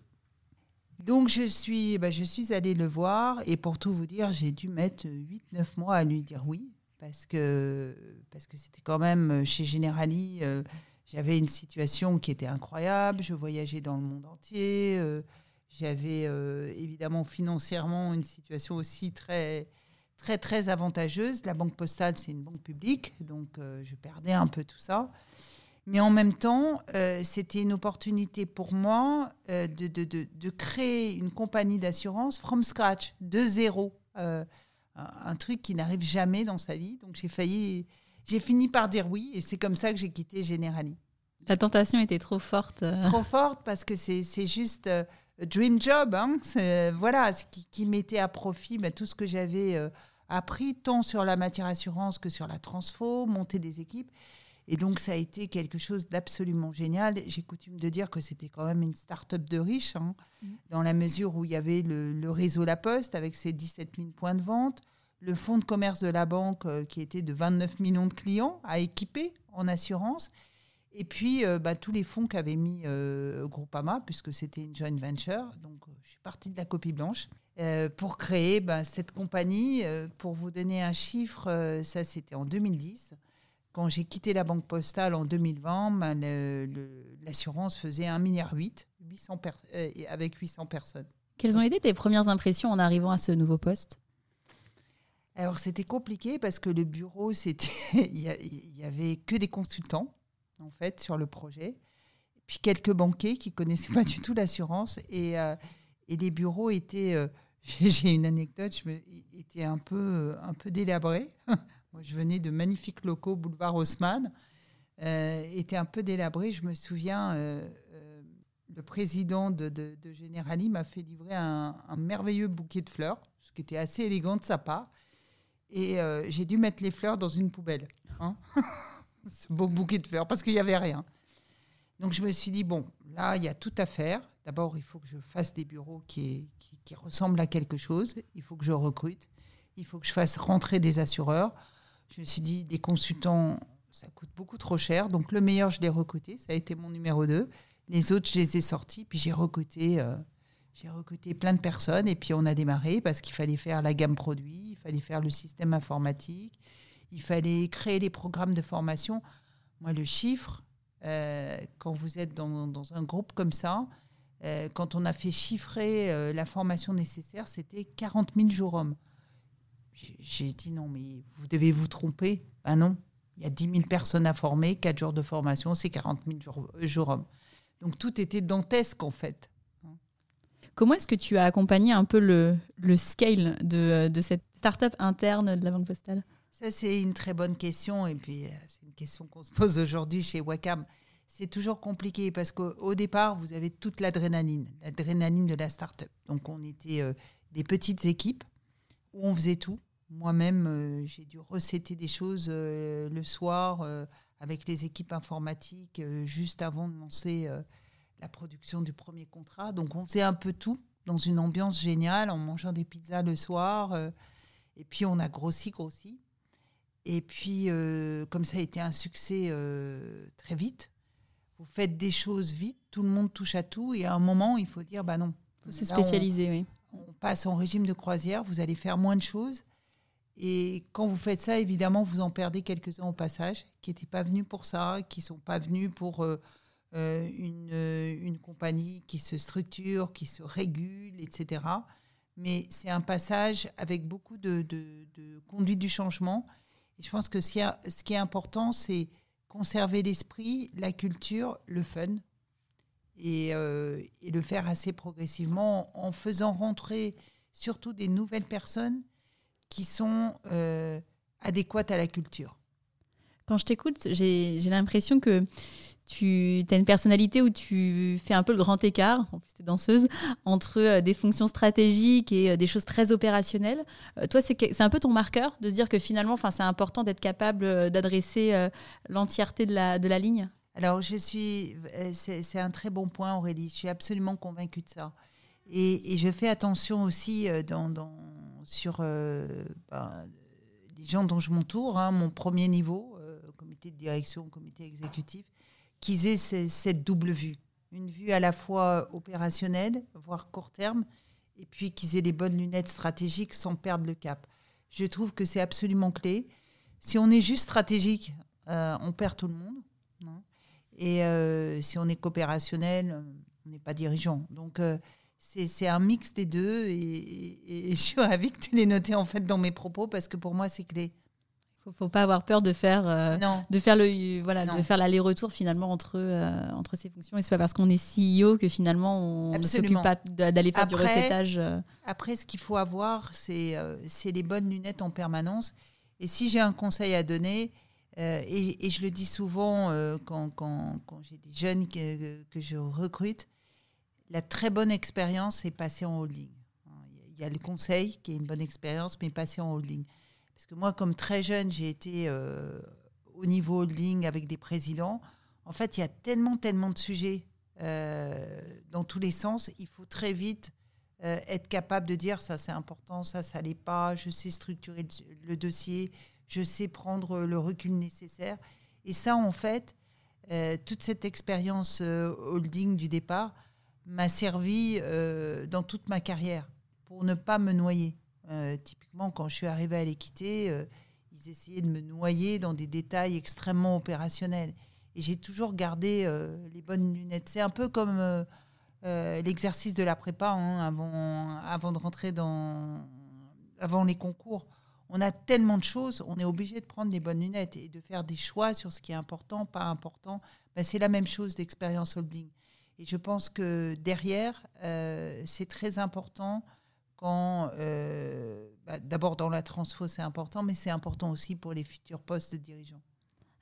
Donc je suis, bah, je suis allée le voir, et pour tout vous dire, j'ai dû mettre 8-9 mois à lui dire oui, parce que parce que c'était quand même chez Generali, j'avais une situation qui était incroyable, je voyageais dans le monde entier. J'avais euh, évidemment financièrement une situation aussi très, très, très avantageuse. La banque postale, c'est une banque publique, donc euh, je perdais un peu tout ça. Mais en même temps, euh, c'était une opportunité pour moi de, de, de, de, créer une compagnie d'assurance from scratch, de zéro. Un, un, truc qui n'arrive jamais dans sa vie. Donc j'ai failli, j'ai fini par dire oui, et c'est comme ça que j'ai quitté Generali. La tentation était trop forte. Trop forte parce que c'est juste dream job, hein, voilà, ce qui, mettait à profit bah, tout ce que j'avais euh, appris, tant sur la matière assurance que sur la transfo, monter des équipes. Et donc, ça a été quelque chose d'absolument génial. J'ai coutume de dire que c'était quand même une start-up de riches, hein, mmh. dans la mesure où il y avait le, réseau La Poste avec ses 17 000 points de vente, le fonds de commerce de la banque euh, qui était de 29 millions de clients à équiper en assurance, et puis, euh, bah, tous les fonds qu'avait mis euh, Groupama, puisque c'était une joint venture, donc je suis partie de la copie blanche, pour créer bah, cette compagnie. pour vous donner un chiffre, ça c'était en 2010. Quand j'ai quitté la Banque Postale en 2020, bah, l'assurance faisait 1,8 milliard 800 avec 800 personnes. Quelles ont été tes premières impressions en arrivant à ce nouveau poste? Alors c'était compliqué parce que le bureau, c'était il y, avait que des consultants en fait, sur le projet. Puis quelques banquiers qui connaissaient pas du tout l'assurance. Et, euh, et les bureaux étaient. Euh, j'ai une anecdote, je me, étaient un peu, euh, un peu délabrés. Moi, je venais de magnifiques locaux, boulevard Haussmann. Euh, était un peu délabré. Je me souviens, le président de, de, Generali m'a fait livrer un, merveilleux bouquet de fleurs, ce qui était assez élégant de sa part. Et j'ai dû mettre les fleurs dans une poubelle. Hein ce beau bouquet de fleurs, parce qu'il n'y avait rien. Donc je me suis dit, bon, là, il y a tout à faire. D'abord, il faut que je fasse des bureaux qui, qui, ressemblent à quelque chose. Il faut que je recrute. Il faut que je fasse rentrer des assureurs. Je me suis dit, des consultants, ça coûte beaucoup trop cher. Donc le meilleur, je l'ai recruté. Ça a été mon numéro 2. Les autres, je les ai sortis. Puis j'ai recruté, euh, j'ai recruté plein de personnes. Et puis on a démarré parce qu'il fallait faire la gamme produit, il fallait faire le système informatique, il fallait créer les programmes de formation. Moi, le chiffre, euh, quand vous êtes dans, un groupe comme ça, euh, quand on a fait chiffrer la formation nécessaire, c'était 40 000 jours hommes. J'ai dit non, mais vous devez vous tromper. Ah non, il y a 10 000 personnes à former, 4 jours de formation, c'est 40 000 jours, jours hommes. Donc tout était dantesque en fait. Comment est-ce que tu as accompagné un peu le, le scale de, de cette start-up interne de la Banque Postale? Ça, c'est une très bonne question. Et puis, euh, c'est une question qu'on se pose aujourd'hui chez Wacom. C'est toujours compliqué parce qu'au départ, vous avez toute l'adrénaline, l'adrénaline de la start-up. Donc, on était euh, des petites équipes où on faisait tout. Moi-même, euh, j'ai dû recéter des choses le soir avec les équipes informatiques juste avant de lancer la production du premier contrat. Donc, on faisait un peu tout dans une ambiance géniale en mangeant des pizzas le soir. et puis, on a grossi, grossi. Et puis, euh, comme ça a été un succès euh, très vite, vous faites des choses vite, tout le monde touche à tout, et à un moment, il faut dire, bah non. C'est spécialisé, oui. On passe en régime de croisière, vous allez faire moins de choses. Et quand vous faites ça, évidemment, vous en perdez quelques-uns au passage, qui n'étaient pas venus pour ça, qui ne sont pas venus pour euh, une, une, compagnie qui se structure, qui se régule, etc. Mais c'est un passage avec beaucoup de, de, conduite du changement je pense que ce qui est important, c'est conserver l'esprit, la culture, le fun, et, euh, le faire assez progressivement en faisant rentrer surtout des nouvelles personnes qui sont euh, adéquates à la culture. Quand je t'écoute, j'ai l'impression que tu as une personnalité où tu fais un peu le grand écart, en plus tu es danseuse, entre euh, des fonctions stratégiques et des choses très opérationnelles. Toi, c'est un peu ton marqueur de dire que finalement, c'est important d'être capable d'adresser l'entièreté de la ligne? Alors, je suis, c'est un très bon point, Aurélie. Je suis absolument convaincue de ça. Et, je fais attention aussi dans, dans sur ben, les gens dont je m'entoure, hein, mon premier niveau, comité de direction, comité exécutif, qu'ils aient cette double vue. Une vue à la fois opérationnelle, voire court terme, et puis qu'ils aient les bonnes lunettes stratégiques sans perdre le cap. Je trouve que c'est absolument clé. Si on est juste stratégique, euh, on perd tout le monde. Hein. Et euh, si on est coopérationnel, on n'est pas dirigeant. Donc euh, c'est un mix des deux. Et, et, je suis ravie que tu l'aies noté en fait dans mes propos parce que pour moi c'est clé faut, faut pas avoir peur de faire euh, de faire le voilà de faire l'aller-retour finalement entre euh, entre ces fonctions et c'est pas parce qu'on est CEO que finalement on ne s'occupe pas d'aller faire du recettage euh. après ce qu'il faut avoir c'est c'est les bonnes lunettes en permanence et si j'ai un conseil à donner et, et, je le dis souvent quand, quand, j'ai des jeunes que, je recrute la très bonne expérience c'est passer en holding il y a le conseil qui est une bonne expérience mais passer en holding parce que moi, comme très jeune, j'ai été euh, au niveau holding avec des présidents. En fait, il y a tellement, tellement de sujets euh, dans tous les sens. Il faut très vite euh, être capable de dire ça, c'est important, ça, ça l'est pas. Je sais structurer le, dossier, je sais prendre le recul nécessaire. Et ça, en fait, toute cette expérience holding du départ m'a servi dans toute ma carrière pour ne pas me noyer. Euh, typiquement, quand je suis arrivée à l'équité, euh, ils essayaient de me noyer dans des détails extrêmement opérationnels. Et j'ai toujours gardé euh, les bonnes lunettes. C'est un peu comme l'exercice de la prépa hein, avant, avant de rentrer dans. avant les concours. On a tellement de choses, on est obligé de prendre les bonnes lunettes et de faire des choix sur ce qui est important, pas important. Ben, c'est la même chose d'expérience holding. Et je pense que derrière, c'est très important euh, bah, d'abord dans la transfo, c'est important, mais c'est important aussi pour les futurs postes de dirigeants.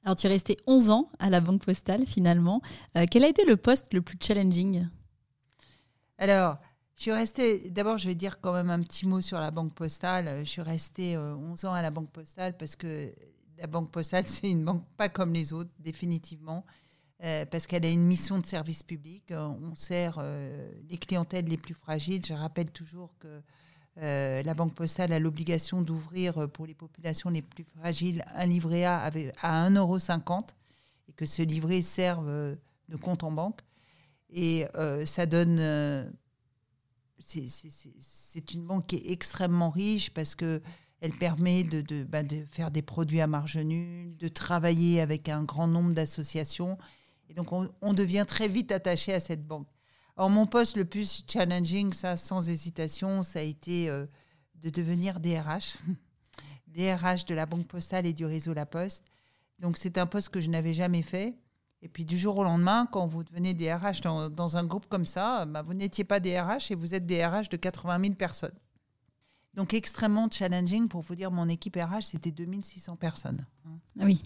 Alors, tu es resté 11 ans à la Banque Postale, finalement. Euh, quel a été le poste le plus challenging? Alors, je suis restée. D'abord, je vais dire quand même un petit mot sur la Banque Postale. Je suis restée 11 euh, ans à la Banque Postale parce que la Banque Postale, c'est une banque pas comme les autres, définitivement. Euh, parce qu'elle a une mission de service public. Euh, on sert euh, les clientèles les plus fragiles. Je rappelle toujours que la Banque postale a l'obligation d'ouvrir pour les populations les plus fragiles un livret A à 1,50 euro et que ce livret serve de compte en banque. Et ça donne. C'est une banque qui est extrêmement riche parce que elle permet bah, de, faire des produits à marge nulle, de travailler avec un grand nombre d'associations et donc, on, devient très vite attaché à cette banque. Alors, mon poste le plus challenging, ça, sans hésitation, ça a été euh, de devenir DRH. DRH de la Banque Postale et du réseau La Poste. Donc, c'est un poste que je n'avais jamais fait. Et puis, du jour au lendemain, quand vous devenez DRH dans, dans un groupe comme ça, bah, vous n'étiez pas DRH et vous êtes DRH de 80 000 personnes. Donc, extrêmement challenging. Pour vous dire, mon équipe RH, c'était 2600 personnes. Oui.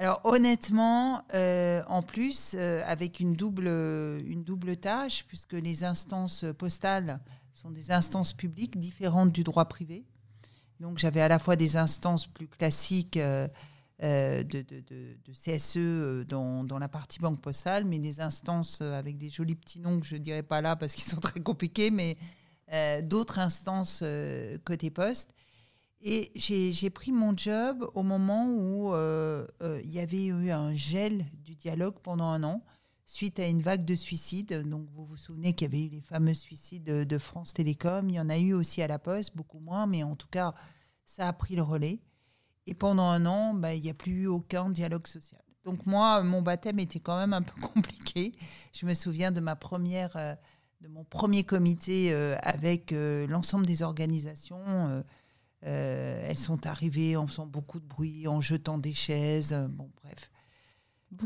Alors honnêtement, euh, en plus, euh, avec une double, une double tâche, puisque les instances postales sont des instances publiques différentes du droit privé. Donc j'avais à la fois des instances plus classiques euh, de, CSE e, dans, dans, la partie banque postale, mais des instances avec des jolis petits noms que je ne dirais pas là parce qu'ils sont très compliqués, mais d'autres instances côté poste. Et j'ai pris mon job au moment où euh, euh, il y avait eu un gel du dialogue pendant un an, suite à une vague de suicides. Donc vous vous souvenez qu'il y avait eu les fameux suicides de, France Télécom. Il y en a eu aussi à la Poste, beaucoup moins, mais en tout cas, ça a pris le relais. Et pendant un an, bah, il n'y a plus eu aucun dialogue social. Donc moi, mon baptême était quand même un peu compliqué. Je me souviens de ma première, euh, de mon premier comité avec l'ensemble des organisations euh, elles sont arrivées en faisant beaucoup de bruit, en jetant des chaises. Euh, bon, bref.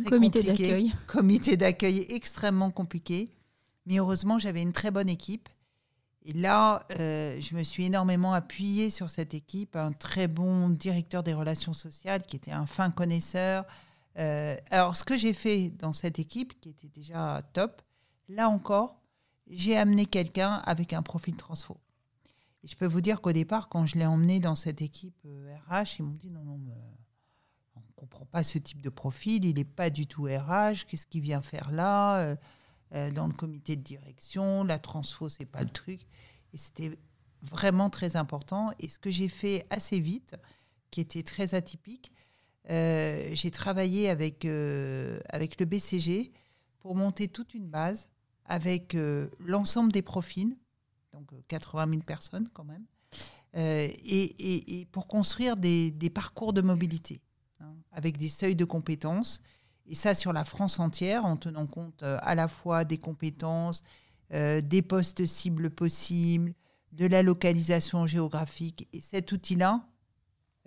comité d'accueil. Comité d'accueil extrêmement compliqué. Mais heureusement, j'avais une très bonne équipe. Et là, euh, je me suis énormément appuyée sur cette équipe, un très bon directeur des relations sociales qui était un fin connaisseur. alors, ce que j'ai fait dans cette équipe, qui était déjà top, là encore, j'ai amené quelqu'un avec un profil transfo je peux vous dire qu'au départ, quand je l'ai emmené dans cette équipe RH, euh, ils m'ont dit non, non, on ne comprend pas ce type de profil, il n'est pas du tout RH, qu'est-ce qu'il vient faire là euh, dans le comité de direction. La transfo, c'est pas le truc. Et c'était vraiment très important. Et ce que j'ai fait assez vite, qui était très atypique, euh, j'ai travaillé avec, euh, avec le BCG pour monter toute une base avec l'ensemble des profils, donc 80 000 personnes quand même, et, et, pour construire des, des parcours de mobilité hein, avec des seuils de compétences et ça sur la France entière, en tenant compte euh, à la fois des compétences, euh, des postes cibles possibles, de la localisation géographique. Et cet outil-là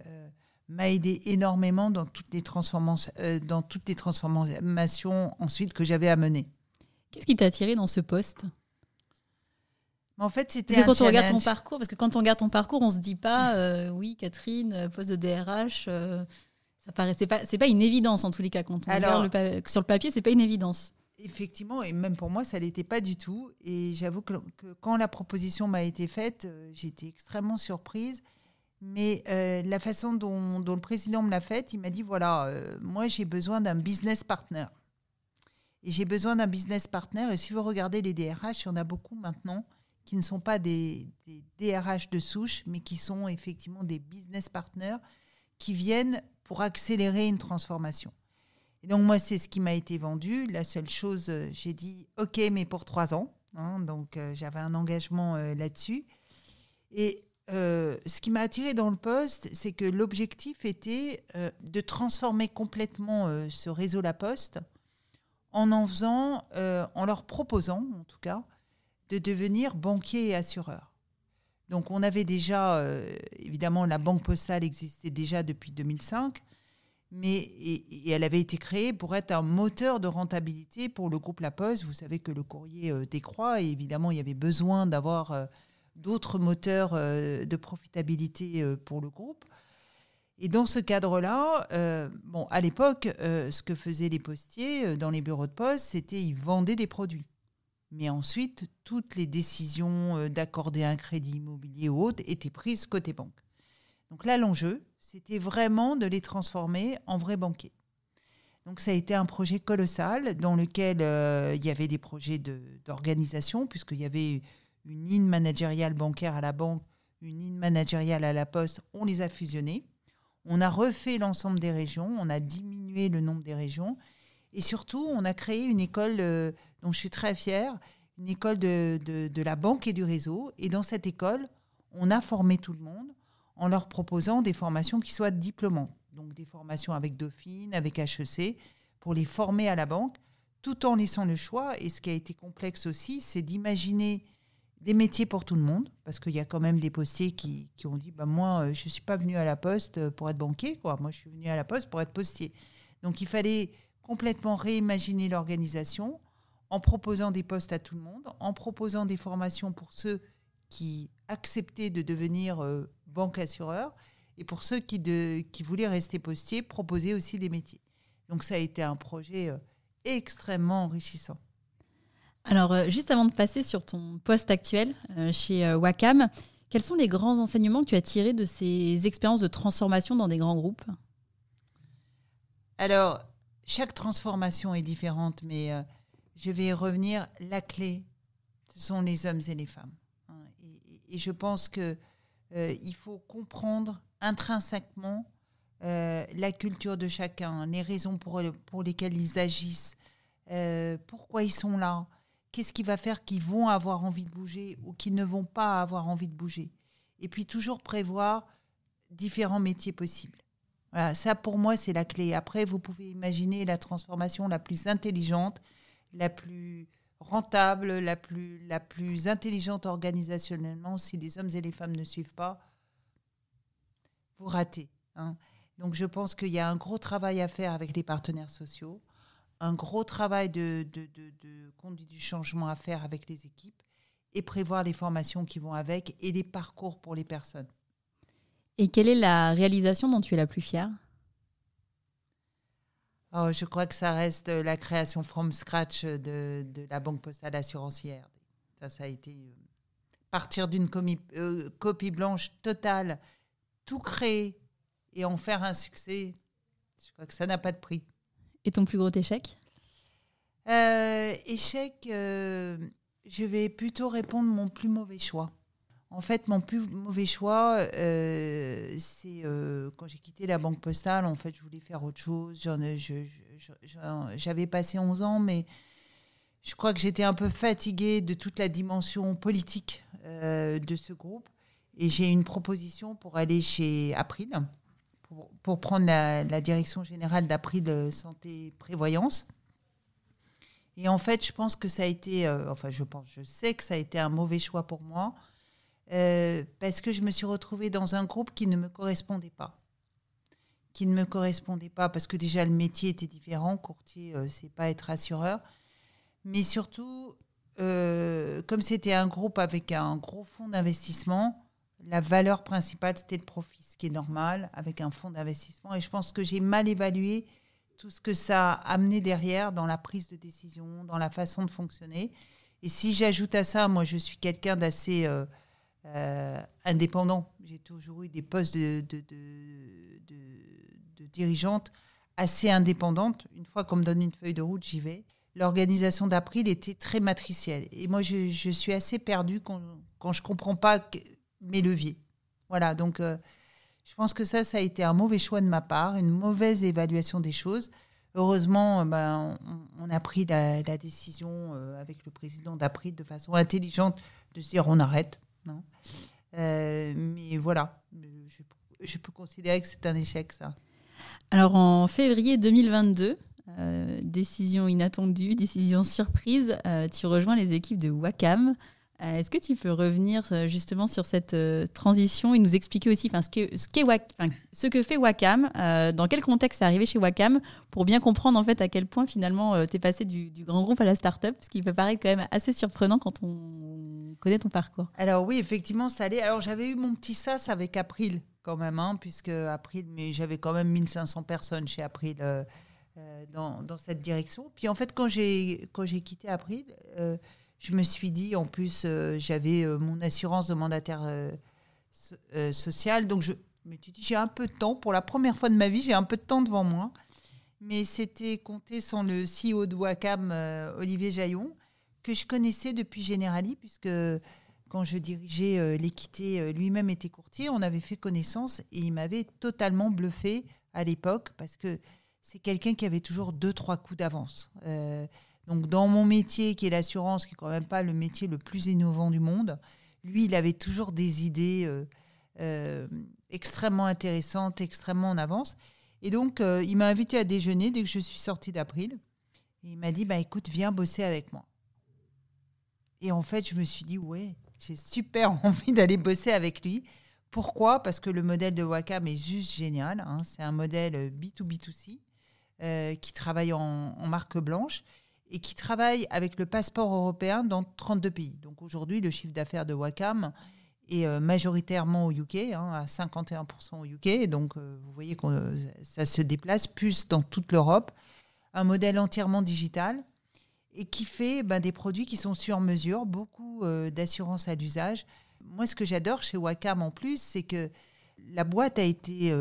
euh, m'a aidé énormément dans toutes les transformations, dans toutes les transformations ensuite que j'avais à mener. Qu'est-ce qui t'a attiré dans ce poste? En fait, c'était quand on regarde ton parcours, parce que quand on regarde ton parcours, on se dit pas, oui, Catherine, poste de DRH, ça paraissait pas, c'est pas une évidence en tous les cas quand on regarde le sur le papier, c'est pas une évidence. Effectivement, et même pour moi, ça l'était pas du tout. Et j'avoue que, quand la proposition m'a été faite, euh, j'étais extrêmement surprise. Mais euh, la façon dont, le président me l'a faite, il m'a dit voilà, euh, moi j'ai besoin d'un business partner. Et j'ai besoin d'un business partner. Et si vous regardez les DRH, il y en a beaucoup maintenant qui ne sont pas des, des DRH de souche, mais qui sont effectivement des business partners qui viennent pour accélérer une transformation. Et donc moi, c'est ce qui m'a été vendu. La seule chose, euh, j'ai dit, OK, mais pour trois ans. Hein, donc euh, j'avais un engagement euh, là-dessus. Et ce qui m'a attiré dans le poste, c'est que l'objectif était de transformer complètement ce réseau La Poste en en faisant, en leur proposant, en tout cas, de devenir banquier et assureur. Donc on avait déjà, euh, évidemment, la banque postale existait déjà depuis 2005, mais et, elle avait été créée pour être un moteur de rentabilité pour le groupe La Poste. Vous savez que le courrier euh, décroît et évidemment il y avait besoin d'avoir euh, d'autres moteurs de profitabilité pour le groupe. Et dans ce cadre-là, bon, à l'époque, ce que faisaient les postiers dans les bureaux de poste, c'était ils vendaient des produits. Mais ensuite, toutes les décisions euh, d'accorder un crédit immobilier ou autre étaient prises côté banque. Donc là, l'enjeu, c'était vraiment de les transformer en vrais banquiers. Donc ça a été un projet colossal dans lequel euh, il y avait des projets d'organisation, puisqu'il y avait une ligne managériale bancaire à la banque, une ligne managériale à la poste. On les a fusionnés. On a refait l'ensemble des régions, on a diminué le nombre des régions et surtout, on a créé une école euh, dont je suis très fière, une école de, de, la banque et du réseau. Et dans cette école, on a formé tout le monde en leur proposant des formations qui soient diplômantes. Donc des formations avec Dauphine, avec HEC, pour les former à la banque, tout en laissant le choix. Et ce qui a été complexe aussi, c'est d'imaginer des métiers pour tout le monde, parce qu'il y a quand même des postiers qui, qui ont dit bah, Moi, euh, je ne suis pas venu à la poste pour être banquier, quoi. moi, je suis venu à la poste pour être postier. Donc il fallait complètement réimaginer l'organisation en proposant des postes à tout le monde, en proposant des formations pour ceux qui acceptaient de devenir euh, banque assureur et pour ceux qui, de, qui voulaient rester postiers, proposer aussi des métiers. Donc ça a été un projet euh, extrêmement enrichissant. Alors, euh, juste avant de passer sur ton poste actuel chez Wacam, quels sont les grands enseignements que tu as tirés de ces expériences de transformation dans des grands groupes? Alors, chaque transformation est différente, mais euh, je vais y revenir. La clé, ce sont les hommes et les femmes. Hein. et, je pense que euh, faut comprendre intrinsèquement euh, la culture de chacun, les raisons pour, pour lesquelles ils agissent, pourquoi ils sont là, qu'est-ce qui va faire qu'ils vont avoir envie de bouger ou qu'ils ne vont pas avoir envie de bouger. Et puis toujours prévoir différents métiers possibles ça pour moi c'est la clé. Après, vous pouvez imaginer la transformation la plus intelligente, la plus rentable, la plus, la plus intelligente organisationnellement. Si les hommes et les femmes ne suivent pas, vous ratez. Hein. Donc je pense qu'il y a un gros travail à faire avec les partenaires sociaux, un gros travail de, conduite du changement à faire avec les équipes et prévoir les formations qui vont avec et les parcours pour les personnes. Et quelle est la réalisation dont tu es la plus fière? Oh, Je crois que ça reste la création from scratch de, la Banque Postale Assurancière. Ça, ça a été euh, partir d'une euh, copie blanche totale, tout créer et en faire un succès. Je crois que ça n'a pas de prix. Et ton plus gros échec? Euh, échec, euh, je vais plutôt répondre mon plus mauvais choix. En fait, mon plus mauvais choix, euh, c'est quand j'ai quitté la banque postale. En fait, je voulais faire autre chose. J'avais passé 11 ans, mais je crois que j'étais un peu fatiguée de toute la dimension politique de ce groupe. Et j'ai une proposition pour aller chez April, pour, prendre la, la, direction générale d'April Santé Prévoyance. Et en fait, je pense que ça a été, euh, enfin, je pense, je sais que ça a été un mauvais choix pour moi, euh, parce que je me suis retrouvée dans un groupe qui ne me correspondait pas. Qui ne me correspondait pas, parce que déjà le métier était différent. Courtier, euh, c'est pas être assureur. Mais surtout, comme c'était un groupe avec un gros fonds d'investissement, la valeur principale, c'était le profit, ce qui est normal avec un fonds d'investissement. Et je pense que j'ai mal évalué tout ce que ça a amené derrière dans la prise de décision, dans la façon de fonctionner. Et si j'ajoute à ça, moi je suis quelqu'un d'assez euh, euh, indépendant. J'ai toujours eu des postes de, dirigeante assez indépendante. Une fois qu'on me donne une feuille de route, j'y vais. L'organisation d'April était très matricielle. Et moi, je, suis assez perdue quand, je ne comprends pas mes leviers. Voilà, donc euh, je pense que ça, ça a été un mauvais choix de ma part, une mauvaise évaluation des choses. Heureusement, euh, ben, on, a pris la, décision avec le président d'April de façon intelligente de se dire on arrête. Euh, mais voilà, je, peux considérer que c'est un échec, ça. Alors en février 2022, décision inattendue, décision surprise, tu rejoins les équipes de Wacam. Euh, est-ce que tu peux revenir euh, justement sur cette euh, transition et nous expliquer aussi ce, que, ce, que fait Wacam, dans quel contexte c'est arrivé chez Wacam, pour bien comprendre en fait à quel point finalement tu es passé du, grand groupe à la start-up, ce qui peut paraître quand même assez surprenant quand on connaît ton parcours. Alors oui, effectivement, ça allait. Alors j'avais eu mon petit sas avec April quand même, hein, puisque April, mais j'avais quand même 1500 personnes chez April. dans, dans, cette direction. Puis en fait, quand j'ai quitté April, je me suis dit, en plus, euh, j'avais euh, mon assurance de mandataire euh, social, donc je me suis dit, j'ai un peu de temps. Pour la première fois de ma vie, j'ai un peu de temps devant moi. Mais c'était compté sans le CEO de Wacam, Olivier Jaillon, que je connaissais depuis Generali, puisque quand je dirigeais l'équité, lui-même était courtier, on avait fait connaissance et il m'avait totalement bluffé à l'époque, parce que c'est quelqu'un qui avait toujours deux, trois coups d'avance. Donc dans mon métier qui est l'assurance, qui est quand même pas le métier le plus innovant du monde, lui, il avait toujours des idées euh, euh, extrêmement intéressantes, extrêmement en avance. Et donc, euh, il m'a invité à déjeuner dès que je suis sortie d'April. Et il m'a dit, bah, écoute, viens bosser avec moi. Et en fait, je me suis dit, ouais, j'ai super envie d'aller bosser avec lui. Pourquoi? Parce que le modèle de Wacam est juste génial. Hein. C'est un modèle B2B2C qui travaille en marque blanche et qui travaille avec le passeport européen dans 32 pays. Donc aujourd'hui, le chiffre d'affaires de Wacom est euh, majoritairement au UK, hein, à 51% au UK. Donc euh, vous voyez que euh, ça se déplace plus dans toute l'Europe. Un modèle entièrement digital et qui fait ben, des produits qui sont sur mesure, beaucoup d'assurance à l'usage. Moi, ce que j'adore chez Wacom en plus, c'est que la boîte a été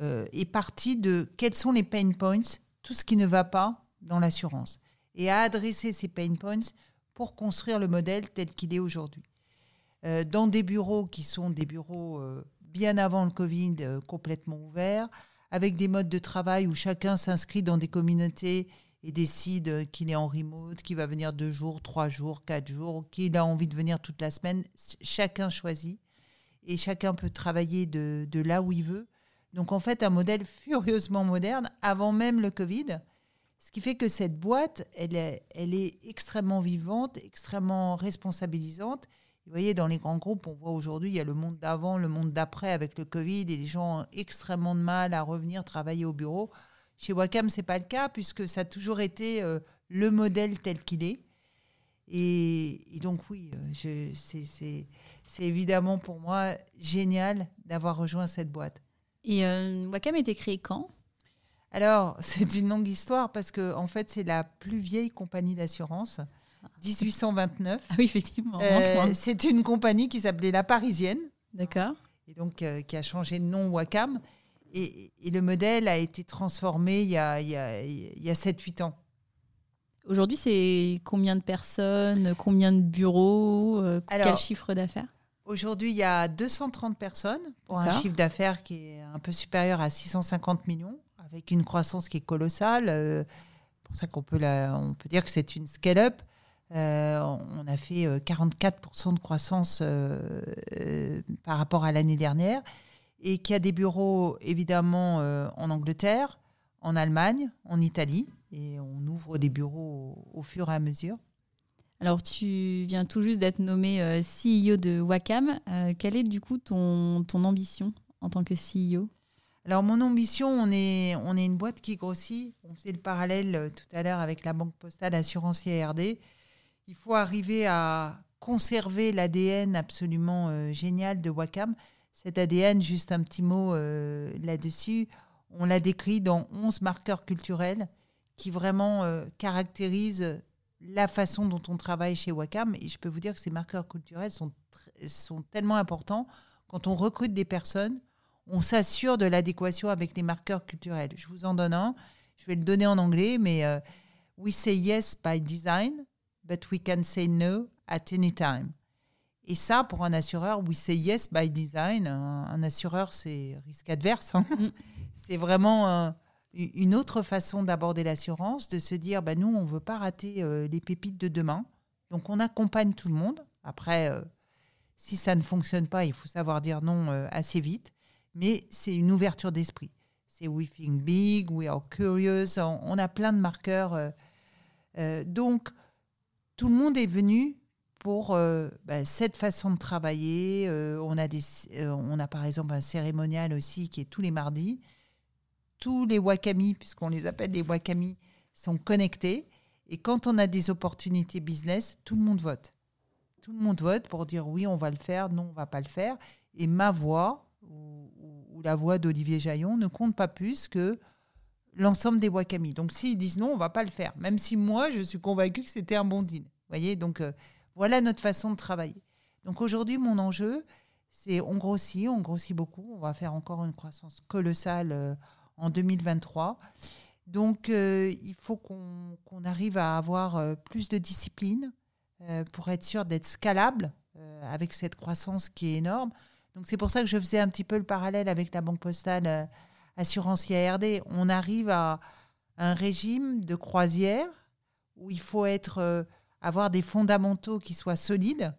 est partie de quels sont les pain points, tout ce qui ne va pas dans l'assurance et à adresser ces pain points pour construire le modèle tel qu'il est aujourd'hui. Euh, dans des bureaux qui sont des bureaux euh, bien avant le Covid, euh, complètement ouverts, avec des modes de travail où chacun s'inscrit dans des communautés et décide qu'il est en remote, qu'il va venir deux jours, trois jours, quatre jours, qu'il a envie de venir toute la semaine. Chacun choisit et chacun peut travailler de, de là où il veut. Donc en fait, un modèle furieusement moderne avant même le Covid ce qui fait que cette boîte, elle est, extrêmement vivante, extrêmement responsabilisante. Vous voyez, dans les grands groupes, on voit aujourd'hui, il y a le monde d'avant, le monde d'après avec le Covid et les gens ont extrêmement de mal à revenir travailler au bureau. Chez Wacom, ce n'est pas le cas puisque ça a toujours été euh, le modèle tel qu'il est. Et, donc oui, c'est évidemment pour moi génial d'avoir rejoint cette boîte. Et euh, Wacom a été créé quand? Alors, c'est une longue histoire parce que en fait, c'est la plus vieille compagnie d'assurance. 1829. Ah oui, effectivement. Euh, c'est une compagnie qui s'appelait La Parisienne. D'accord. Et donc, euh, qui a changé de nom Wacam. Et, le modèle a été transformé il y a, il y a, 7-8 ans. Aujourd'hui, c'est combien de personnes, combien de bureaux, euh, quel chiffre d'affaires? Aujourd'hui, il y a 230 personnes pour un chiffre d'affaires qui est un peu supérieur à 650 millions, avec une croissance qui est colossale. Euh, pour ça qu'on peut, on peut dire que c'est une scale-up. Euh, on a fait 44% de croissance par rapport à l'année dernière et qui a des bureaux évidemment en Angleterre, en Allemagne, en Italie, et on ouvre des bureaux au, fur et à mesure. Alors, tu viens tout juste d'être nommé euh, CEO de Wacom. Euh, quelle est du coup ton ambition en tant que CEO Alors, mon ambition, on est, on est une boîte qui grossit. On fait le parallèle euh, tout à l'heure avec la Banque Postale Assurance IRD. Il faut arriver à conserver l'ADN absolument génial de Wacom. Cet ADN, juste un petit mot là-dessus, on l'a décrit dans 11 marqueurs culturels qui vraiment euh, caractérisent la façon dont on travaille chez Wacam. Et je peux vous dire que ces marqueurs culturels sont, sont tellement importants. Quand on recrute des personnes, on s'assure de l'adéquation avec les marqueurs culturels. Je vous en donne un. Je vais le donner en anglais, mais euh, We say yes by design, but we can say no at any time. Et ça, pour un assureur, we say yes by design. Un, assureur, c'est risque adverse. Hein. Mm. c'est vraiment euh, une autre façon d'aborder l'assurance, de se dire, bah, nous, on ne veut pas rater euh, les pépites de demain. Donc, on accompagne tout le monde. Après, si ça ne fonctionne pas, il faut savoir dire non assez vite. Mais c'est une ouverture d'esprit. C'est we think big, we are curious. On, a plein de marqueurs. donc, tout le monde est venu pour euh, bah, cette façon de travailler. Euh, on, a des, euh, on a par exemple un cérémonial aussi qui est tous les mardis. Tous les Wakami, puisqu'on les appelle les Wakami, sont connectés. Et quand on a des opportunités business, tout le monde vote. Tout le monde vote pour dire oui, on va le faire, non, on va pas le faire. Et ma voix, ou, la voix d'Olivier Jaillon, ne compte pas plus que l'ensemble des Wakami. Donc s'ils disent non, on va pas le faire. Même si moi, je suis convaincue que c'était un bon deal. Voyez, donc voilà notre façon de travailler. Donc aujourd'hui, mon enjeu, c'est on grossit, on grossit beaucoup. On va faire encore une croissance colossale euh, en 2023. Donc euh, il faut qu'on arrive à avoir euh, plus de discipline pour être sûr d'être scalable avec cette croissance qui est énorme. Donc c'est pour ça que je faisais un petit peu le parallèle avec la Banque Postale Assurance IARD. On arrive à un régime de croisière où il faut être avoir des fondamentaux qui soient solides,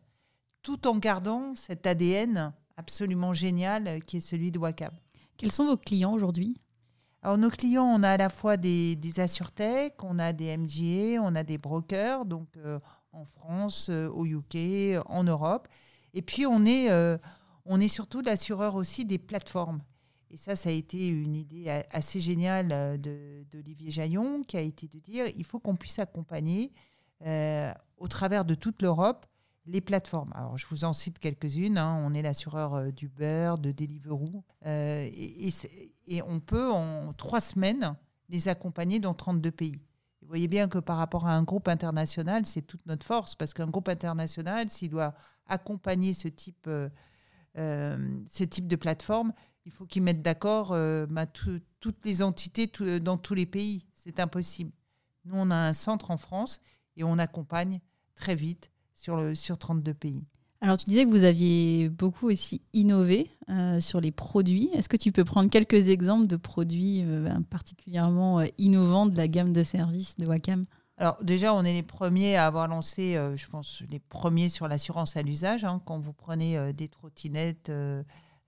tout en gardant cet ADN absolument génial qui est celui de Wacam. Quels sont vos clients aujourd'hui? Alors, nos clients, on a à la fois des, des on a des MGA, on a des brokers, donc euh, en France, euh, au UK, en Europe. Et puis, on est, euh, on est surtout l'assureur aussi des plateformes. Et ça, ça a été une idée assez géniale d'Olivier Jaillon, qui a été de dire il faut qu'on puisse accompagner euh, au travers de toute l'Europe les plateformes. Alors, je vous en cite quelques-unes. Hein. On est l'assureur euh, d'Uber, de Deliveroo. Euh, et, on peut, en trois semaines, les accompagner dans 32 pays. Vous voyez bien que par rapport à un groupe international, c'est toute notre force, parce qu'un groupe international, s'il doit accompagner ce type, ce type de plateforme, il faut qu'il mette d'accord bah, toutes les entités dans tous les pays. C'est impossible. Nous, on a un centre en France et on accompagne très vite sur, le, sur 32 pays. Alors tu disais que vous aviez beaucoup aussi innové euh, sur les produits. Est-ce que tu peux prendre quelques exemples de produits euh, particulièrement euh, innovants de la gamme de services de Wacom? Alors déjà, on est les premiers à avoir lancé, je pense, les premiers sur l'assurance à l'usage. Hein. Quand vous prenez des trottinettes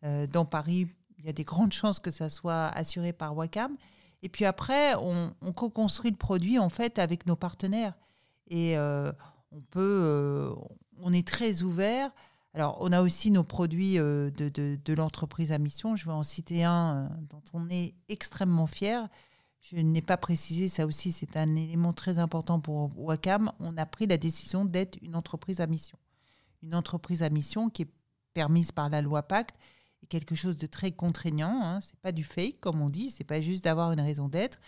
dans Paris, il y a des grandes chances que ça soit assuré par Wacam. Et puis après, on, on co-construit le produit en fait avec nos partenaires. Et euh, on peut, euh, on est très ouvert. Alors, on a aussi nos produits euh, de, l'entreprise à mission. Je vais en citer un dont on est extrêmement fier. Je n'ai pas précisé, ça aussi, c'est un élément très important pour Wacam. On a pris la décision d'être une entreprise à mission. Une entreprise à mission qui est permise par la loi Pacte et quelque chose de très contraignant. Hein. Ce n'est pas du fake, comme on dit, c'est pas juste d'avoir une raison d'être.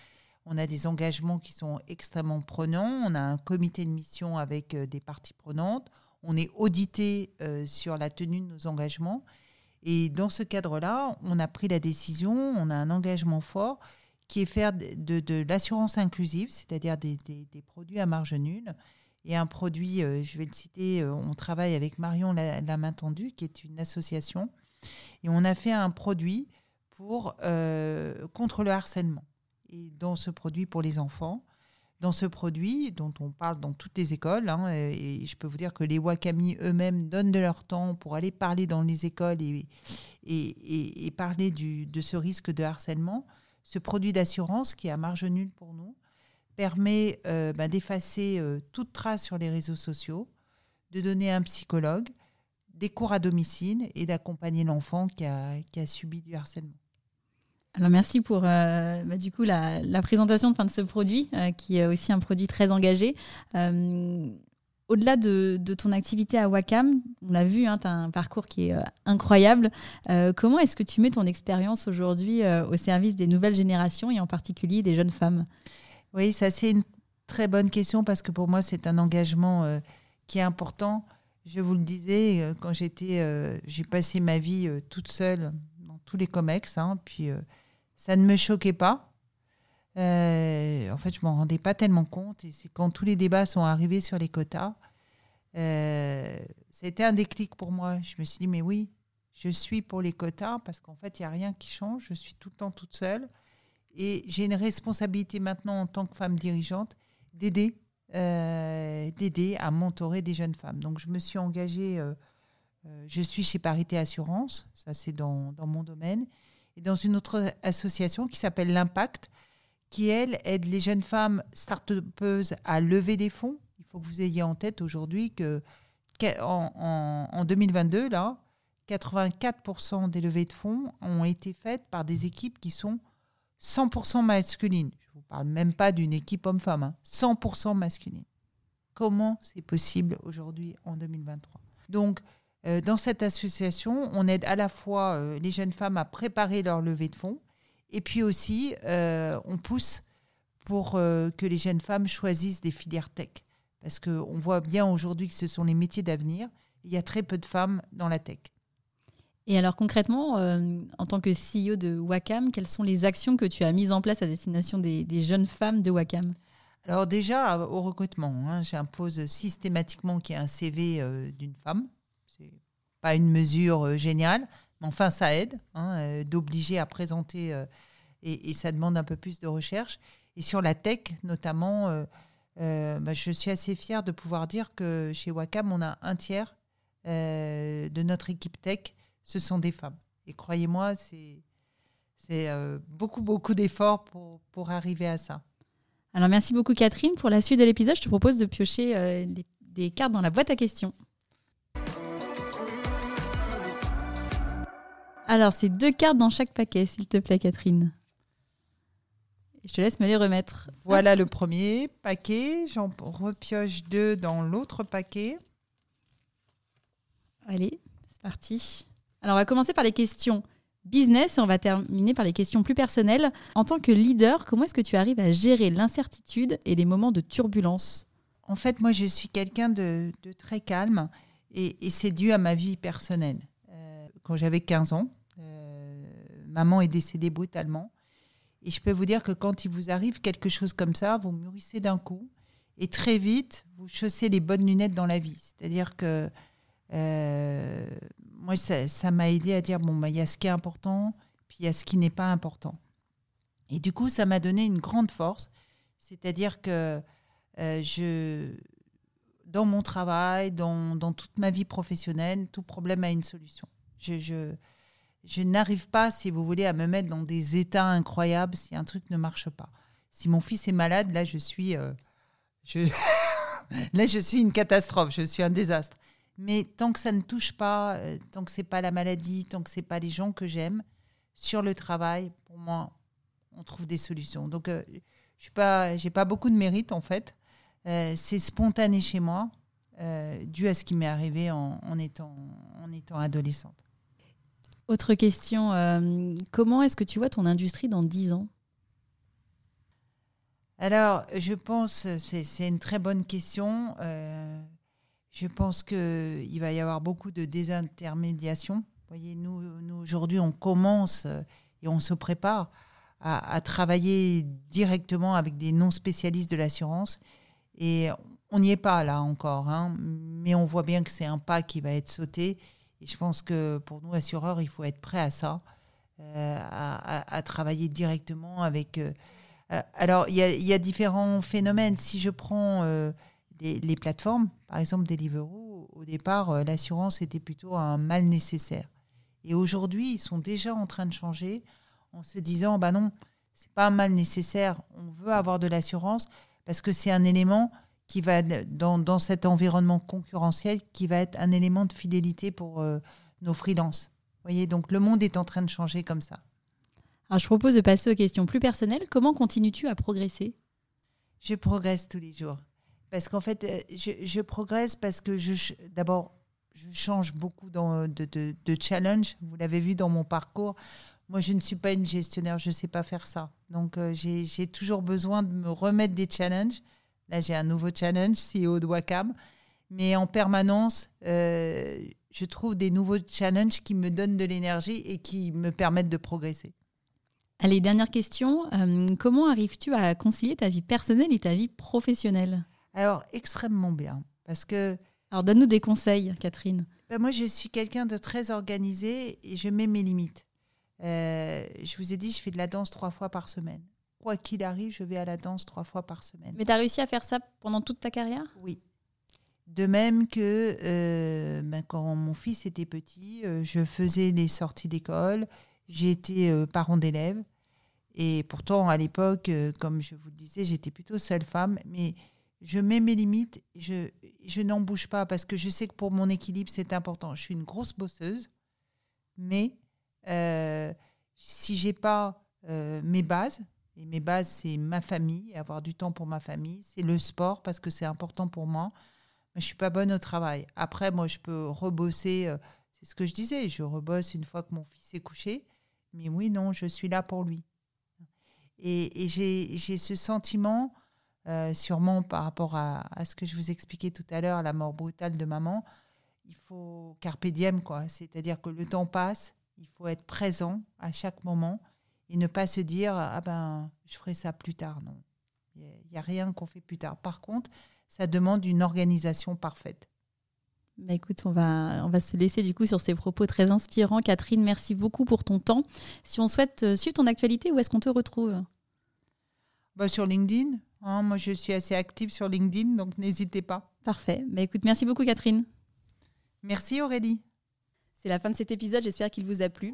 On a des engagements qui sont extrêmement prenants. On a un comité de mission avec euh, des parties prenantes. On est audité euh, sur la tenue de nos engagements. Et dans ce cadre-là, on a pris la décision, on a un engagement fort qui est faire de, de, l'assurance inclusive, c'est-à-dire des, des, produits à marge nulle. Et un produit, euh, je vais le citer, euh, on travaille avec Marion la, Main Tendue, qui est une association. Et on a fait un produit pour, euh, contre le harcèlement. Et dans ce produit pour les enfants, dans ce produit dont on parle dans toutes les écoles, hein, et je peux vous dire que les Wakami eux-mêmes donnent de leur temps pour aller parler dans les écoles et, et, et parler du, de ce risque de harcèlement, ce produit d'assurance qui est à marge nulle pour nous permet euh, bah, d'effacer euh, toute trace sur les réseaux sociaux, de donner un psychologue, des cours à domicile et d'accompagner l'enfant qui a, subi du harcèlement. Alors merci pour euh, bah, la, présentation de ce produit qui est aussi un produit très engagé au-delà de, ton activité à Wacam, on l'a vu, hein, tu as un parcours qui est euh, incroyable. Euh, comment est-ce que tu mets ton expérience aujourd'hui euh, au service des nouvelles générations et en particulier des jeunes femmes? Oui, ça c'est une très bonne question parce que pour moi c'est un engagement qui est important. Je vous le disais, quand j'étais, j'ai passé ma vie toute seule dans tous les comex, hein, puis ça ne me choquait pas. Euh, en fait, je m'en rendais pas tellement compte. Et c'est quand tous les débats sont arrivés sur les quotas, euh, c'était un déclic pour moi. Je me suis dit, mais oui, je suis pour les quotas parce qu'en fait, il n'y a rien qui change. Je suis tout le temps toute seule. Et j'ai une responsabilité maintenant en tant que femme dirigeante d'aider, euh, d'aider à mentorer des jeunes femmes. Donc, je me suis engagée. je suis chez Parité Assurance, ça c'est dans mon domaine, et dans une autre association qui s'appelle l'Impact, qui, elle, aide les jeunes femmes start à lever des fonds. Il faut que vous ayez en tête aujourd'hui que en, 2022, là, 84% des levées de fonds ont été faites par des équipes qui sont 100% masculines. Je ne vous parle même pas d'une équipe homme-femme, 100% hein. masculine. Comment c'est possible aujourd'hui en 2023 Donc, euh, dans cette association, on aide à la fois euh, les jeunes femmes à préparer leur levée de fonds, et puis aussi, euh, on pousse pour euh, que les jeunes femmes choisissent des filières tech. Parce qu'on voit bien aujourd'hui que ce sont les métiers d'avenir. Il y a très peu de femmes dans la tech. Et alors concrètement, euh, en tant que CEO de Wacam, quelles sont les actions que tu as mises en place à destination des, jeunes femmes de Wacam? Alors déjà, au recrutement, hein, j'impose systématiquement qu'il y ait un CV d'une femme. C'est pas une mesure géniale, Enfin, ça aide hein, euh, d'obliger à présenter euh, et, ça demande un peu plus de recherche. Et sur la tech, notamment, euh, bah, je suis assez fière de pouvoir dire que chez Wacom, on a un tiers de notre équipe tech, ce sont des femmes. Et croyez-moi, c'est c'est beaucoup, beaucoup d'efforts pour, pour arriver à ça. Alors merci beaucoup Catherine. Pour la suite de l'épisode, je te propose de piocher des cartes dans la boîte à questions. Alors, c'est deux cartes dans chaque paquet, s'il te plaît, Catherine. Je te laisse me les remettre. Voilà le premier paquet. J'en repioche deux dans l'autre paquet. Allez, c'est parti. Alors, on va commencer par les questions business et on va terminer par les questions plus personnelles. En tant que leader, comment est-ce que tu arrives à gérer l'incertitude et les moments de turbulence? En fait, moi, je suis quelqu'un de, très calme et, c'est dû à ma vie personnelle. Euh, quand j'avais 15 ans, maman est décédée brutalement. Et je peux vous dire que quand il vous arrive quelque chose comme ça, vous mûrissez d'un coup et très vite, vous chaussez les bonnes lunettes dans la vie. C'est-à-dire que euh, moi, ça m'a aidé à dire, bon, bah, il y a ce qui est important, puis il y a ce qui n'est pas important. Et du coup, ça m'a donné une grande force. C'est-à-dire que euh, je, dans mon travail, dans, toute ma vie professionnelle, tout problème a une solution. Je, je n'arrive pas, si vous voulez, à me mettre dans des états incroyables si un truc ne marche pas. Si mon fils est malade, là, je suis, euh, là, je suis une catastrophe, je suis un désastre. Mais tant que ça ne touche pas, euh, tant que c'est pas la maladie, tant que c'est pas les gens que j'aime, sur le travail, pour moi, on trouve des solutions. Donc, euh, je suis pas, beaucoup de mérite en fait. c'est spontané chez moi, dû à ce qui m'est arrivé en étant adolescente. Autre question, euh, comment est-ce que tu vois ton industrie dans 10 ans? Alors, je pense, c'est une très bonne question. Euh, je pense qu'il va y avoir beaucoup de désintermédiation. Vous voyez, nous, aujourd'hui, on commence euh, et on se prépare à, travailler directement avec des non-spécialistes de l'assurance. Et on n'y est pas là encore, hein, mais on voit bien que c'est un pas qui va être sauté. Et je pense que pour nous, assureurs, il faut être prêt à ça, euh, à, travailler directement avec... Euh, euh, alors, il y, a différents phénomènes. Si je prends les, plateformes, par exemple Deliveroo, au départ, l'assurance était plutôt un mal nécessaire. Et aujourd'hui, ils sont déjà en train de changer en se disant, bah non, c'est pas un mal nécessaire, on veut avoir de l'assurance parce que c'est un élément qui va, dans, dans, cet environnement concurrentiel, qui va être un élément de fidélité pour euh, nos freelances. Vous voyez, donc le monde est en train de changer comme ça. Alors, je propose de passer aux questions plus personnelles. Comment continues-tu à progresser? Je progresse tous les jours. Parce qu'en fait, euh, je, je, progresse parce que je, d'abord, je change beaucoup dans, de, de, de challenge. Vous l'avez vu dans mon parcours. Moi, je ne suis pas une gestionnaire, je ne sais pas faire ça. Donc, euh, j'ai toujours besoin de me remettre des challenges. Là, j'ai un nouveau challenge, CEO de Wacam. Mais en permanence, euh, je trouve des nouveaux challenges qui me donnent de l'énergie et qui me permettent de progresser. Allez, dernière question. Euh, comment arrives-tu à concilier ta vie personnelle et ta vie professionnelle? Alors, extrêmement bien. Parce que. Alors, donne-nous des conseils, Catherine. Ben, moi, je suis quelqu'un de très organisé et je mets mes limites. Euh, je vous ai dit, je fais de la danse trois fois par semaine. Quoi qu'il arrive, je vais à la danse trois fois par semaine. Mais tu as réussi à faire ça pendant toute ta carrière? Oui. De même que euh, ben, quand mon fils était petit, euh, je faisais les sorties d'école, j'étais parent d'élèves. Et pourtant, à l'époque, comme je vous le disais, j'étais plutôt seule femme. Mais je mets mes limites, je, je n'en bouge pas parce que je sais que pour mon équilibre, c'est important. Je suis une grosse bosseuse, mais euh, si j'ai pas euh, mes bases, et mes bases, c'est ma famille, avoir du temps pour ma famille, c'est le sport parce que c'est important pour moi. Mais je suis pas bonne au travail. Après, moi, je peux rebosser. Euh, c'est ce que je disais. Je rebosse une fois que mon fils est couché. Mais oui, non, je suis là pour lui. Et, j'ai ce sentiment, sûrement par rapport à, à, ce que je vous expliquais tout à l'heure, la mort brutale de maman. Il faut carpe diem, quoi. C'est-à-dire que le temps passe il faut être présent à chaque moment et ne pas se dire ah ben je ferai ça plus tard. Non, il n'y a, rien qu'on fait plus tard. Par contre, ça demande une organisation parfaite. Bah écoute, on va, on va se laisser du coup sur ces propos très inspirants. Catherine, merci beaucoup pour ton temps. Si on souhaite euh, suivre ton actualité, où est-ce qu'on te retrouve? Bah Sur LinkedIn. Hein. moi, je suis assez active sur LinkedIn, donc n'hésitez pas. Parfait. Bah écoute, merci beaucoup Catherine. Merci Aurélie. C'est la fin de cet épisode, j'espère qu'il vous a plu.